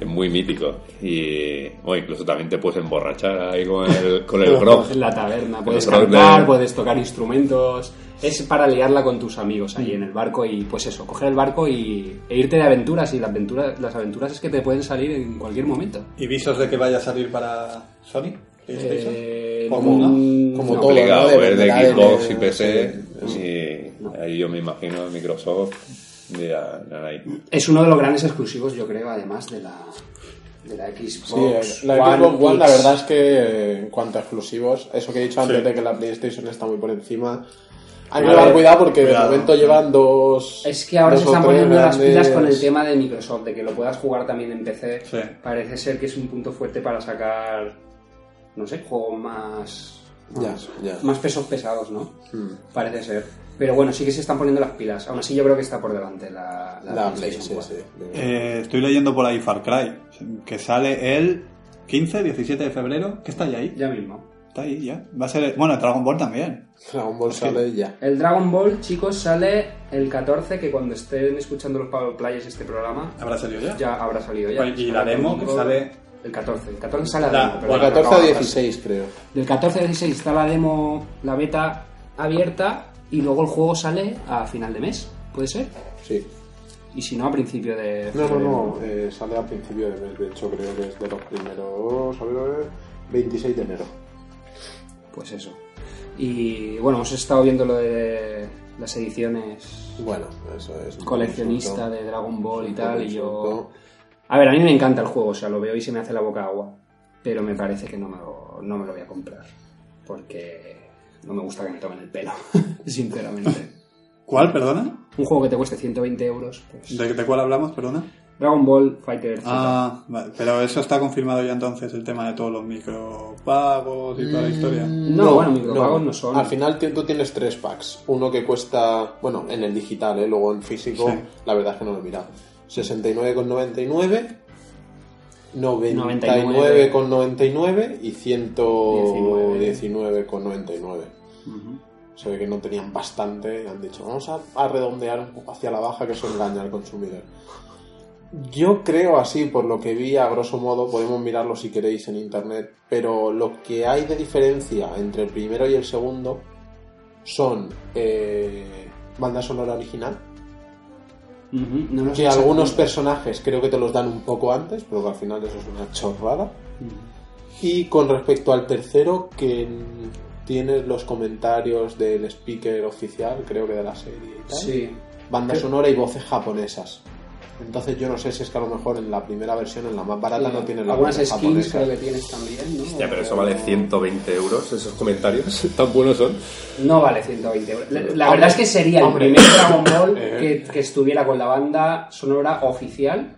Es muy mítico. Y bueno, incluso también te puedes emborrachar ahí con el, con el [LAUGHS] grog. En la taberna, puedes rock de- cantar, puedes tocar instrumentos. Es para liarla con tus amigos ahí en el barco y pues eso, coger el barco y, e irte de aventuras. Y la aventura, las aventuras es que te pueden salir en cualquier momento. ¿Y visos de que vaya a salir para Sony? PlayStation? Eh, Como, como no. todo, complicado, ¿no? de de- Xbox y PC. sí, y ahí yo me imagino Microsoft. Ya, ya ahí. Es uno de los grandes exclusivos, yo creo, además de la, de la Xbox. Sí, la Xbox One, la verdad es que eh, en cuanto a exclusivos, eso que he dicho antes de que la PlayStation está muy por encima, hay que llevar cuidado porque cuidado. de momento llevan dos. Es que ahora se están poniendo las pilas con el tema de Microsoft, de que lo puedas jugar también en PC. Sí. Parece ser que es un punto fuerte para sacar, no sé, juegos más, Ya, más, ya. más pesos pesados, ¿no? Hmm. Parece ser. Pero bueno, sí que se están poniendo las pilas. Aún así yo creo que está por delante la, la, La Play, PlayStation sí, 4. sí. Eh, estoy leyendo por ahí Far Cry, que sale el 15, 17 de febrero. ¿Qué está ahí? ahí? Ya mismo. Está ahí ya. Va a ser. Bueno, el Dragon Ball también. Dragon Ball sale ya. El Dragon Ball, chicos, sale el 14, que cuando estén escuchando los Power Players este programa, ¿Habrá salido ya? ya habrá salido ya. Y la demo que sale- El 14, el 14 sale la, La- demo. pero Del bueno, 14 a acaba de 16, creo. Del 14 al 16 está la demo, la beta abierta y luego el juego sale a final de mes, ¿puede ser? Sí. Y si no, a principio de No, no, no, eh, sale a principio de mes, de hecho creo que es de los primeros, a ver, 26 de enero. Pues eso. Y bueno, hemos estado viendo lo de las ediciones Bueno, eso es. coleccionista de Dragon Ball y tal, y insulto. yo... A ver, a mí me encanta el juego, o sea, lo veo y se me hace la boca agua, pero me parece que no me lo, no me lo voy a comprar, porque no me gusta que me tomen el pelo, [LAUGHS] sinceramente. ¿Cuál, perdona? Un juego que te cueste 120 euros, pues... ¿De, de cuál hablamos, perdona? Dragon Ball Fighter Z. Ah, vale. pero eso está confirmado ya entonces, el tema de todos los micropagos y toda la historia. No, bueno, micropagos no son. Al final tú tienes tres packs. Uno que cuesta, bueno, en el digital, ¿eh? luego en físico, Sí. la verdad es que no lo he mirado. 69,99. 99,99 y 119,99. Se ve que no tenían bastante y han dicho, vamos a, a redondear un poco hacia la baja que eso engaña al consumidor. Yo creo así, por lo que vi a grosso modo, podemos mirarlo si queréis en internet, pero lo que hay de diferencia entre el primero y el segundo son eh, banda sonora original, No sé que algunos personajes creo que te los dan un poco antes, pero que al final eso es una chorrada. Y con respecto al tercero, que tienes los comentarios del speaker oficial, creo que de la serie y tal. Sí. Banda sonora y voces japonesas. Entonces yo no sé si es que a lo mejor en la primera versión, en la más barata, no tienen las Algunas skins japonesas. creo que tienes también, ¿no? Ya, pero eso vale 120 euros, esos comentarios [LAUGHS] tan buenos son. No vale 120 euros. La, la Hombre, verdad es que sería hombre. el primer Dragon Ball [LAUGHS] Eh. que, que estuviera con la banda sonora oficial,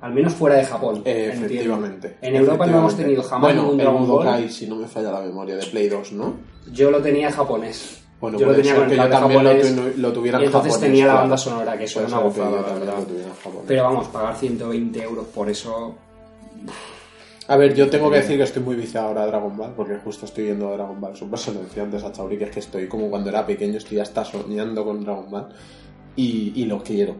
al menos fuera de Japón. Eh, efectivamente. En Europa no hemos tenido jamás bueno, ningún Dragon Ball. Budokai, si no me falla la memoria, de Play 2, ¿no? Yo lo tenía en japonés. Bueno, yo lo tenía con que yo lo japonés. tu- lo tuviera y entonces japonés, tenía la banda sonora, que eso era una lo japonés. Pero vamos, pagar 120 euros por eso. A ver, yo tengo que decir que estoy muy viciado ahora a Dragon Ball, porque justo estoy viendo Dragon Ball Super. Se lo decía antes a Chauri, que es que estoy como cuando era pequeño, estoy hasta soñando con Dragon Ball. Y, y lo quiero.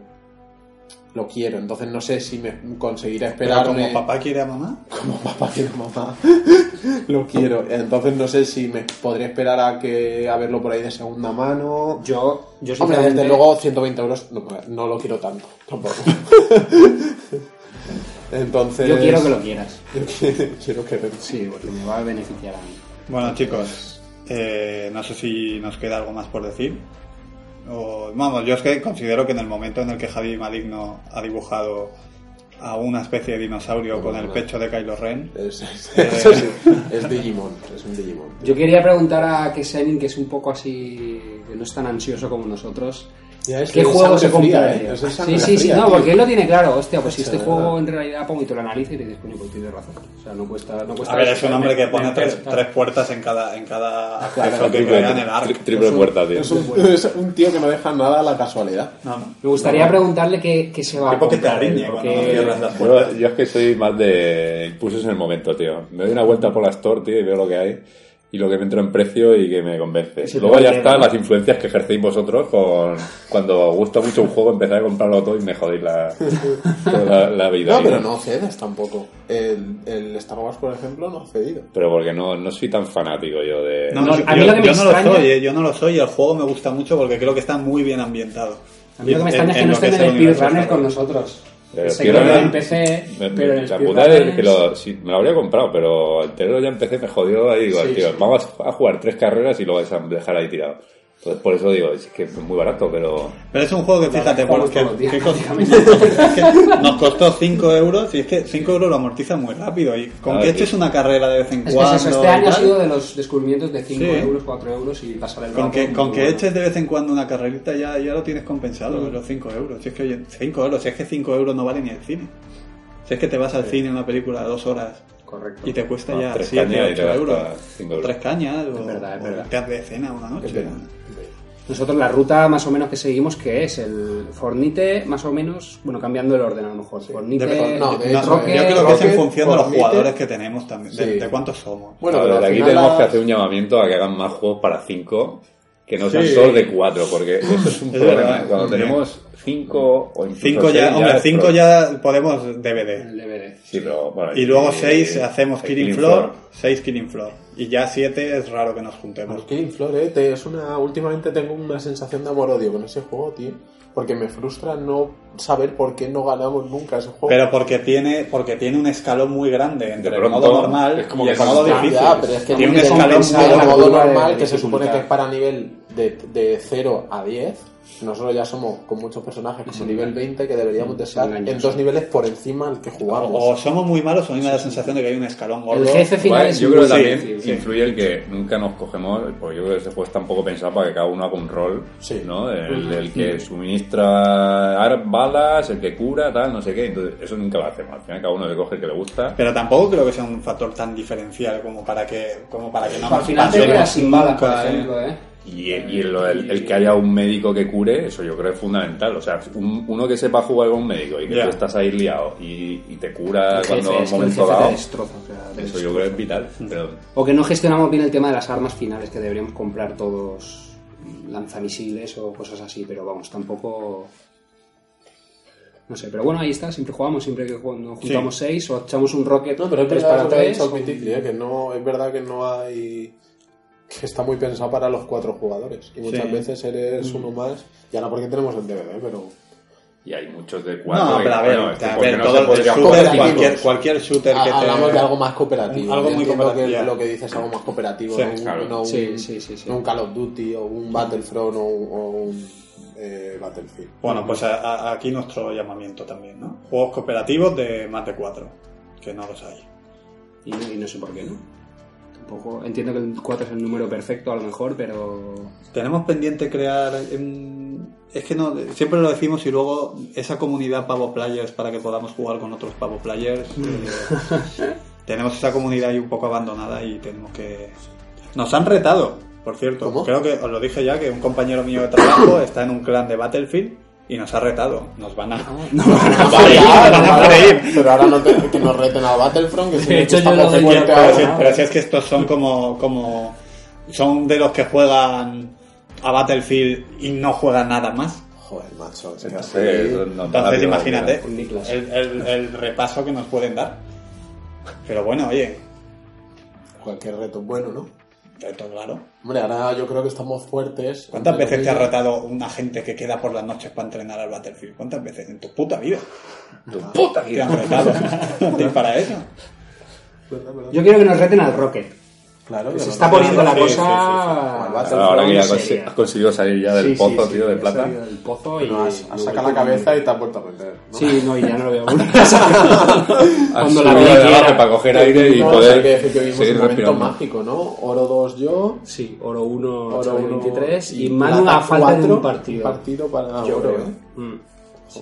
Lo quiero, entonces no sé si me conseguiré Pero esperarme. [LAUGHS] como papá quiere a mamá. como papá quiere mamá. lo quiero. Entonces no sé si me podré esperar a que a verlo por ahí de segunda mano. Yo, yo Hombre, desde luego 120 euros no, no lo quiero tanto. Tampoco. [LAUGHS] Entonces. yo quiero que lo quieras. [LAUGHS] Yo quiero, quiero que Sí, porque me va a beneficiar a mí. Bueno, chicos, eh, no sé si nos queda algo más por decir. O, vamos, yo es que considero que en el momento en el que Javi Maligno ha dibujado a una especie de dinosaurio con el pecho de Kylo Ren, Es, es [LAUGHS] Digimon, es un Digimon. Yo quería preguntar a Kesenin, que es un poco así, que no es tan ansioso como nosotros, es ¿qué juego se sangre fría, eh, Sí, sí, sí, no, tío. porque él lo tiene claro. Hostia, pues si este juego en realidad pongo y te lo analiza y te dices, coño, pues tienes razón. O sea, no cuesta... No cuesta a ver, es un hombre que pone tres, tres puertas en cada, en cada Claro, que Triple, crea en el arco. tri- triple puerta, tío. Es un, [LAUGHS] es un tío que no deja nada a la casualidad. No, no. Me gustaría preguntarle qué, qué se va Qué a comprar. arriñe porque- cuando cierras las. Bueno, yo es que soy más de impulsos en el momento, tío. Me doy una vuelta por la store, tío, y veo lo que hay. Y lo que me entra en precio y que me convence. Sí, Luego ya que- están las influencias que ejercéis vosotros con cuando os gusta mucho un juego, empezáis a comprarlo todo y me jodéis la, [LAUGHS] la, la vida. No, pero no cedes tampoco. El, el Star Wars, por ejemplo, no ha cedido. Pero porque no, no soy tan fanático yo de... No, No, yo, a mí lo que me yo no lo extraña- soy, eh, yo no lo soy y el juego me gusta mucho porque creo que está muy bien ambientado. A mí lo que me extraña es que no estén es en el Speedrunner con nosotros. Pero Se en PC, me- pero en la puta es que lo, me lo habría comprado, pero el tenerlo ya empecé me jodió ahí digo, Sí, tío, sí. vamos a jugar tres carreras y lo vais a dejar ahí tirado. Entonces por eso digo, es que es muy barato, pero... Pero es un juego que fíjate, porque que [LAUGHS] es que nos costó 5 euros y es que 5 euros lo amortiza muy rápido. Y con que sí. eches una carrera de vez en Es que es cuando. eso, este año ha sido de los descubrimientos de 5 Sí. euros, 4 euros y pasar el Con rato que, con que eches de vez en cuando una carrerita ya, ya lo tienes compensado, Mm. los 5 euros. Si es que oye, 5 euros, si es que 5 euros no vale ni el cine. Si es que te vas al cine una película de 2 horas Correcto. y te cuesta Ah, ya tres 7, cañas y te 8 gasta euros. cinco euros. Tres cañas o, verdad, es o verdad. de cena una noche. Nosotros la ruta más o menos que seguimos, que es el Fornite, más o menos, bueno, cambiando el orden a lo mejor. Fornite, De- no, de no, hecho, Rocket, yo creo que es en función de los jugadores que tenemos también, de, Sí. de cuántos somos. Bueno, pero al aquí tenemos la- que hacer un llamamiento a que hagan más juegos para 5, que no sean Sí. solo de 4, porque eso es un Es problema. verdad. Cuando Bien. tenemos 5 o incluso 5 ya, seis, hombre, 5 problema. ya podemos DVD. DVD. Sí, pero, bueno, Y luego y- 6 hacemos el Killing Floor, 6 Killing Floor. Y ya 7 es raro que nos juntemos. Killing Floor, eh, te- es una, últimamente tengo una sensación de amor-odio con ese juego, tío. Porque me frustra no saber por qué no ganamos nunca ese juego. Pero porque tiene, porque tiene un escalón muy grande entre De el modo normal es como y el modo difícil. ya, pero es que tiene un escalón muy el grande. modo curva de normal, que se supone que es para nivel de, de 0 a 10. Nosotros ya somos con muchos personajes como nivel 20 que deberíamos de estar engañoso. en dos niveles por encima al que jugamos. O, o somos muy malos o a mí me da la sensación de que hay un escalón gordo. El jefe final Igual, es yo creo que también sí. influye el que nunca nos cogemos, porque yo creo que ese juego está un poco pensado para que cada uno haga un rol, Sí. ¿no? El, el que suministra balas, el que cura, tal, no sé qué. Entonces, eso nunca lo hacemos. Al final cada uno le coge el que le gusta. Pero tampoco creo que sea un factor tan diferencial como para que, como para que no Al final te quedas sin balas, por ¿eh? ejemplo, ¿eh? Y, y lo del- el, que haya un médico que cure, eso yo creo que es fundamental. O sea, un- uno que sepa jugar con un médico y que tú estás ahí liado y, y te cura El cuando es un el momento dado, destroza, o sea, eso yo creo que es vital. Pero O que no gestionamos bien el tema de las armas finales, que deberíamos comprar todos lanzamisiles o cosas así, pero vamos, tampoco... No sé, pero bueno, ahí está, siempre jugamos, siempre que jugamos, nos juntamos seis o echamos un rocket No, pero es verdad para tres. Mitty, ¿eh? que no, es verdad que no hay que está muy pensado para los cuatro jugadores y muchas Sí. veces eres uno más, ya no porque tenemos el DVD, pero y hay muchos de cuatro. No, pero a ver, bueno, es que a ¿por qué ver, no todo el shooter, cualquier, cualquier shooter que te... hablamos de algo más cooperativo. Algo muy entiendo que cooperativo. lo que dices es algo más cooperativo, Sí, no, claro. no un- Sí, sí, sí, sí. no un Call of Duty o un Battlefront o un, o un, eh, Battlefield. Bueno, pues a- a- aquí nuestro llamamiento también, ¿no? Juegos cooperativos de más de cuatro, que no los hay. Y no sé por qué, ¿no? Entiendo que el 4 es el número perfecto a lo mejor, pero... Tenemos pendiente crear... es que no, siempre lo decimos y luego esa comunidad Pavo Players para que podamos jugar con otros Pavo Players. eh, [LAUGHS] tenemos esa comunidad ahí un poco abandonada y tenemos que... Nos han retado, por cierto. ¿Cómo? Creo que os lo dije ya, que un compañero mío de trabajo está en un clan de Battlefield y nos ha retado. Nos van a... nos van a freír, nos van a freír. Pero ahora no te- que nos reten al Battlefront, que si [LAUGHS] De hecho, yo lo Pero ahora. si, pero si es que estos son como, como. Son de los que juegan a Battlefield y no juegan nada más. Joder, macho. es que Entonces, no- Entonces, no- imagínate el- el repaso que nos pueden dar. Pero bueno, oye, Cualquier reto es bueno, ¿no? Claro. Hombre, ahora yo creo que estamos fuertes. ¿Cuántas veces te ha retado una gente que queda por las noches para entrenar al Battlefield? ¿Cuántas veces? En tu puta vida. Tu puta Te vida. han retado. [LAUGHS] [LAUGHS] para eso. Yo quiero que nos reten al Rocket. Claro, se está poniendo la sí, cosa... sí, sí, sí. Ahora que ya has conseguido salir ya del Sí, sí, pozo, sí, tío, de plata. del pozo y... No, has, has y sacado la cabeza y te has vuelto a meter. ¿no? Sí, no, y ya no lo. [LAUGHS] Has Cuando la subido vi de que abajo era- para coger aire y No, poder hay que decir que vivimos seguir un momento mágico, ¿no? Oro 2 yo, Sí, oro 1, oro oro 1 23 y Manu a falta de un partido. partido para Yo oro, creo. ¿eh? Mm.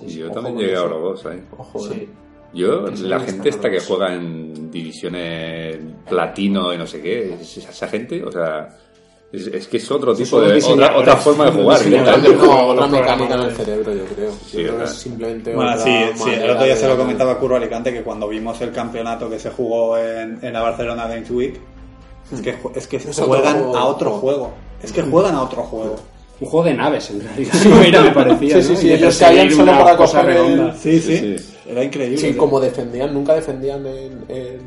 Y yo también llegué a. Oro 2 ahí. Ojo, Sí. Yo, Eso la gente está esta que Oro 2. juega en divisiones platino y no sé qué, es- esa gente, o sea, es, es que es otro tipo de, otra, otra forma de jugar. No, otra mecánica en el cerebro, yo creo. Sí, yo creo es simplemente Bueno, otra sí, sí, el otro día se lo comentaba Curro Alicante que cuando vimos el campeonato que se jugó en, en la Barcelona Games Week, es que, es que Es juegan a otro juego. Es que juegan a otro juego. Un juego de naves, en realidad. [LAUGHS] Mira, me parecía. Sí, sí, ¿no? sí, Y de ellos perseguir caían solo para coger redonda. Sí, sí, sí. Era increíble. Sí, como defendían, nunca defendían en, en,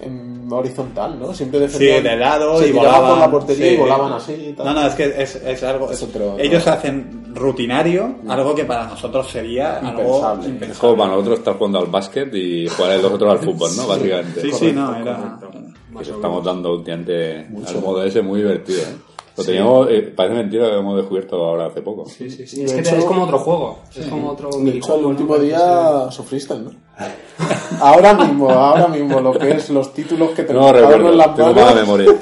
en horizontal, ¿no? Siempre Sí, defendían de lado se y volaban. por la portería sí. y volaban así y tal. No, no, es que es, es algo. Es otro- ellos hacen rutinario, algo que para nosotros sería algo Impensable. impensable. Es como para nosotros estar jugando al básquet y jugar los otros al fútbol, ¿no? Básicamente. Sí, sí, Correcto, no, era. correcto. Estamos dando últimamente al modo ese muy divertido, ¿eh? Lo teníamos, eh, parece mentira que lo hemos descubierto ahora hace poco. Sí, sí, sí. Es que hecho- es como otro juego. Es como otro De hecho, el último ¿no? día sufriste, ¿no? ahora mismo, ahora mismo, lo que es los títulos que No tenemos cada uno recuerdo, en las tengo mala memoria. [LAUGHS]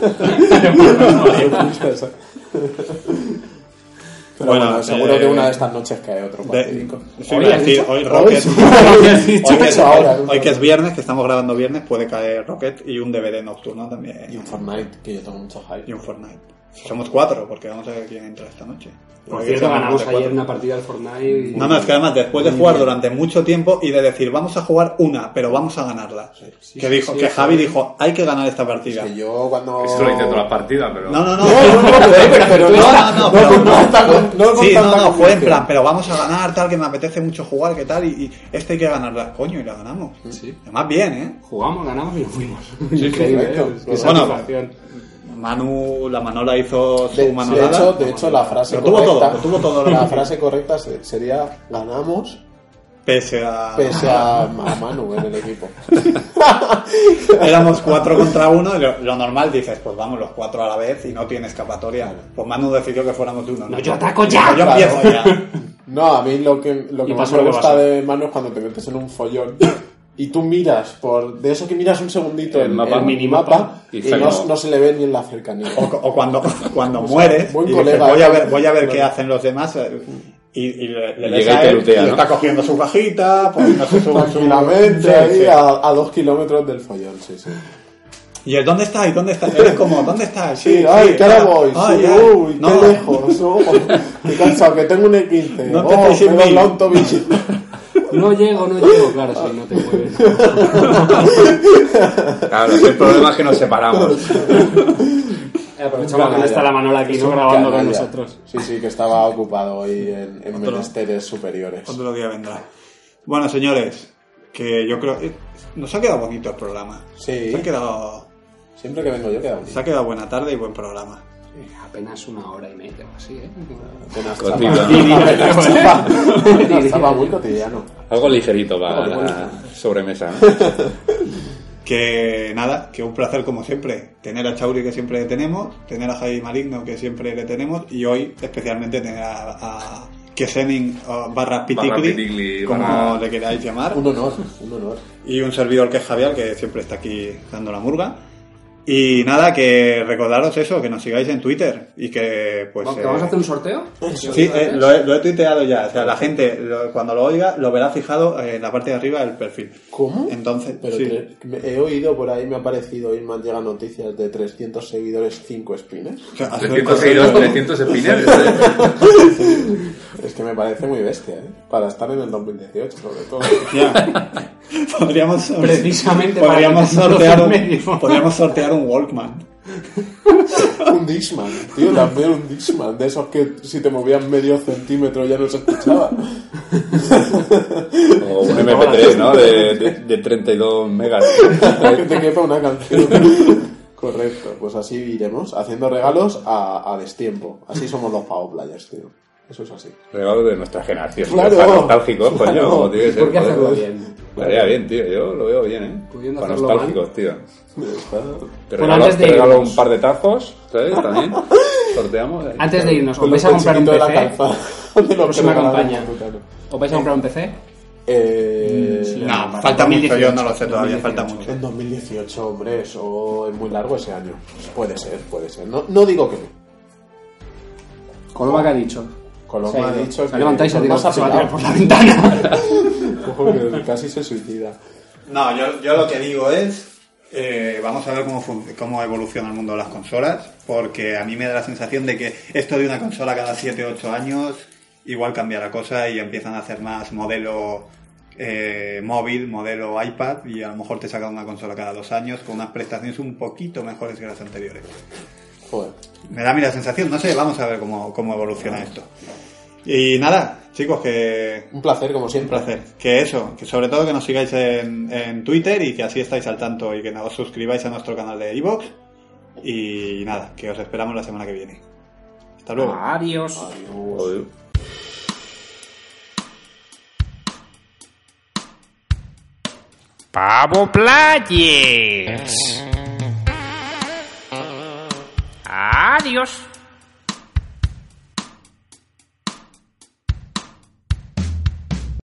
Pero Bueno, bueno, seguro eh, que una de estas noches cae otro De- sí, Hoy decir, hoy Rocket. [LAUGHS] Hoy has hoy, dicho que es, ahora, hoy- hoy que es viernes, que estamos grabando viernes, puede caer Rocket y un DVD nocturno Y también. un Fortnite, que yo tengo mucho hype. Y un Fortnite. Somos cuatro, porque vamos a ver quién entra esta noche. Por Porque cierto, ganamos ayer cuatro. una partida del Fortnite. y- No, no, es que además después de jugar durante mucho tiempo y de decir vamos a jugar una, pero vamos a ganarla. que dijo, sí, que sí. Javi dijo, hay que ganar esta partida. Que yo cuando... Eso lo intento las partidas, pero... No, no, no. No, no, no, pero, No, no, no, no, pero- no, no, no Sí, no, no, fue en plan, pero vamos a ganar, tal, que me apetece mucho jugar, que tal, y, y este hay que ganarla. Coño, y la ganamos. Sí. Además bien, ¿eh? Jugamos, ganamos y nos fuimos. sí, Increíble. ¿eh? Bueno. Manu, la Manola hizo su De, de hecho, de hecho, la frase Lo tuvo correcta, todo, lo tuvo todo. la frase correcta se- sería ganamos Pese a... pese a, a Manu en el equipo. [LAUGHS] Éramos cuatro contra uno, y lo, lo normal dices, pues vamos los cuatro a la vez y no tiene escapatoria. Pues Manu decidió que fuéramos de uno. No, yo ataco ya. Yo Claro. empiezo ya. [LAUGHS] No, a mí lo que, lo que más me gusta pasa. de Manu es cuando te metes en un follón y tú miras por de eso que miras un segundito El el, mapa. el minimapa Y no, se le ve ni en la cercanía. O, o cuando, [LAUGHS] cuando mueres buen y dices, colega, voy a ver, voy a ver qué hacen los demás eh, y, y le, le y te está cogiendo su cajita, poniéndose su, su- Tranquilamente Sí, ahí sí. A, a dos kilómetros del follón, sí, sí. Y el ¿dónde estáis? ¿Dónde estáis? Eres como, ¿dónde estás? Sí, ay, que ahora voy. ay, sí, ay. uy, No, qué lejos. oh, qué cansado, que tengo un E15. No oh, empecéis sin me un tobillo. No llego, no llego, claro, si no te mueves. Claro, el problema es que nos separamos. Eh, aprovechamos que está la Manola aquí, ¿no? Grabando con nosotros. Sí, sí, que estaba ocupado hoy en, en Otro. menesteres superiores. Otro día vendrá. Bueno, señores, que yo creo... eh, Nos ha quedado bonito el programa. Sí. Se ha quedado, Siempre que vengo yo queda bonito. se ha quedado buena tarde y buen programa. Eh, Apenas una hora y media o así, ¿eh? Apenas chapa. Chapa, [LAUGHS] muy cotidiano. Algo ligerito ligerito. la sobremesa. [LAUGHS] Que nada, que un placer como siempre tener a Chauri que siempre le tenemos, tener a Javi Maligno que siempre le tenemos y hoy especialmente tener a, a Kesenin o barra Piticli, Piticli, como barra- le queráis llamar, Un honor, un honor. y un servidor que es Javier que siempre está aquí dando la murga. Y nada, que recordaros eso, que nos sigáis en Twitter y que pues... ¿Que eh, ¿Vamos a hacer un sorteo? Sí, eh, lo, he, lo he tuiteado ya. O sea, la gente lo- cuando lo oiga lo verá fijado en la parte de arriba del perfil. ¿Cómo? Entonces, Pero sí. me- he oído por ahí, me ha parecido oír, me han llegado noticias de 300 seguidores, 5 spinners. O sea, hacer 300 correo- seguidores, 300 spinners. [LAUGHS] Es que me parece muy bestia, ¿eh? Para estar en el 2018, sobre todo. Ya. [LAUGHS] Podríamos, Precisamente para podríamos que te sortear un, podríamos sortear un Walkman. [LAUGHS] un Dixman, tío, también un Dixman. De esos que si te movían medio centímetro ya no se escuchaba. [LAUGHS] O un MP3, ¿no? De, de, de 32 megas. [LAUGHS] que te quepa una canción. Correcto, pues así iremos, haciendo regalos a, a destiempo. Así somos los Pavo Players, tío. Eso es así. Regalo de nuestra generación. Claro. Para nostálgicos, coño, Claro. como tiene que ser. ¿Por qué joder. hacerlo bien? Estaría bien, tío. Yo lo veo bien, ¿eh? Pudiendo Para nostálgicos, tío. Está- Te Bueno, regalo, antes de te regalo irnos. un par de tazos, ¿sabes? También. [LAUGHS] Sorteamos. ahí. Antes de irnos, ¿os vais a comprar un de la PC? calza. [LAUGHS] De lo que Próxima campaña. ¿Os vais a comprar un PC? Eh, Sí, No, vale, falta mucho, yo 2018, no lo sé todavía, 2018. falta mucho. En 2018, hombre, eso es muy largo ese año. Puede ser, puede ser. No, no digo que no. Coloma que ha dicho. Coloma ha dicho y se se va a tirar por la ventana. [LAUGHS] Ojo, que casi se suicida. No, yo, yo lo que digo es, eh, vamos a ver cómo, cómo evoluciona el mundo de las consolas, porque a mí me da la sensación de que esto de una consola cada 7 8 años, igual cambia la cosa y empiezan a hacer más modelo eh, móvil, modelo iPad, y a lo mejor te sacan una consola cada dos años con unas prestaciones un poquito mejores que las anteriores. Joder. Me da a mí la sensación, no sé, vamos a ver cómo, cómo evoluciona esto. Y nada, chicos, que Un placer, como un siempre. placer. Que eso, que sobre todo que nos sigáis en, en Twitter y que así estáis al tanto y que os suscribáis a nuestro canal de iVoox. Y nada, que os esperamos la semana que viene. Hasta luego. Adiós. Joder. Pavo Players. Adiós.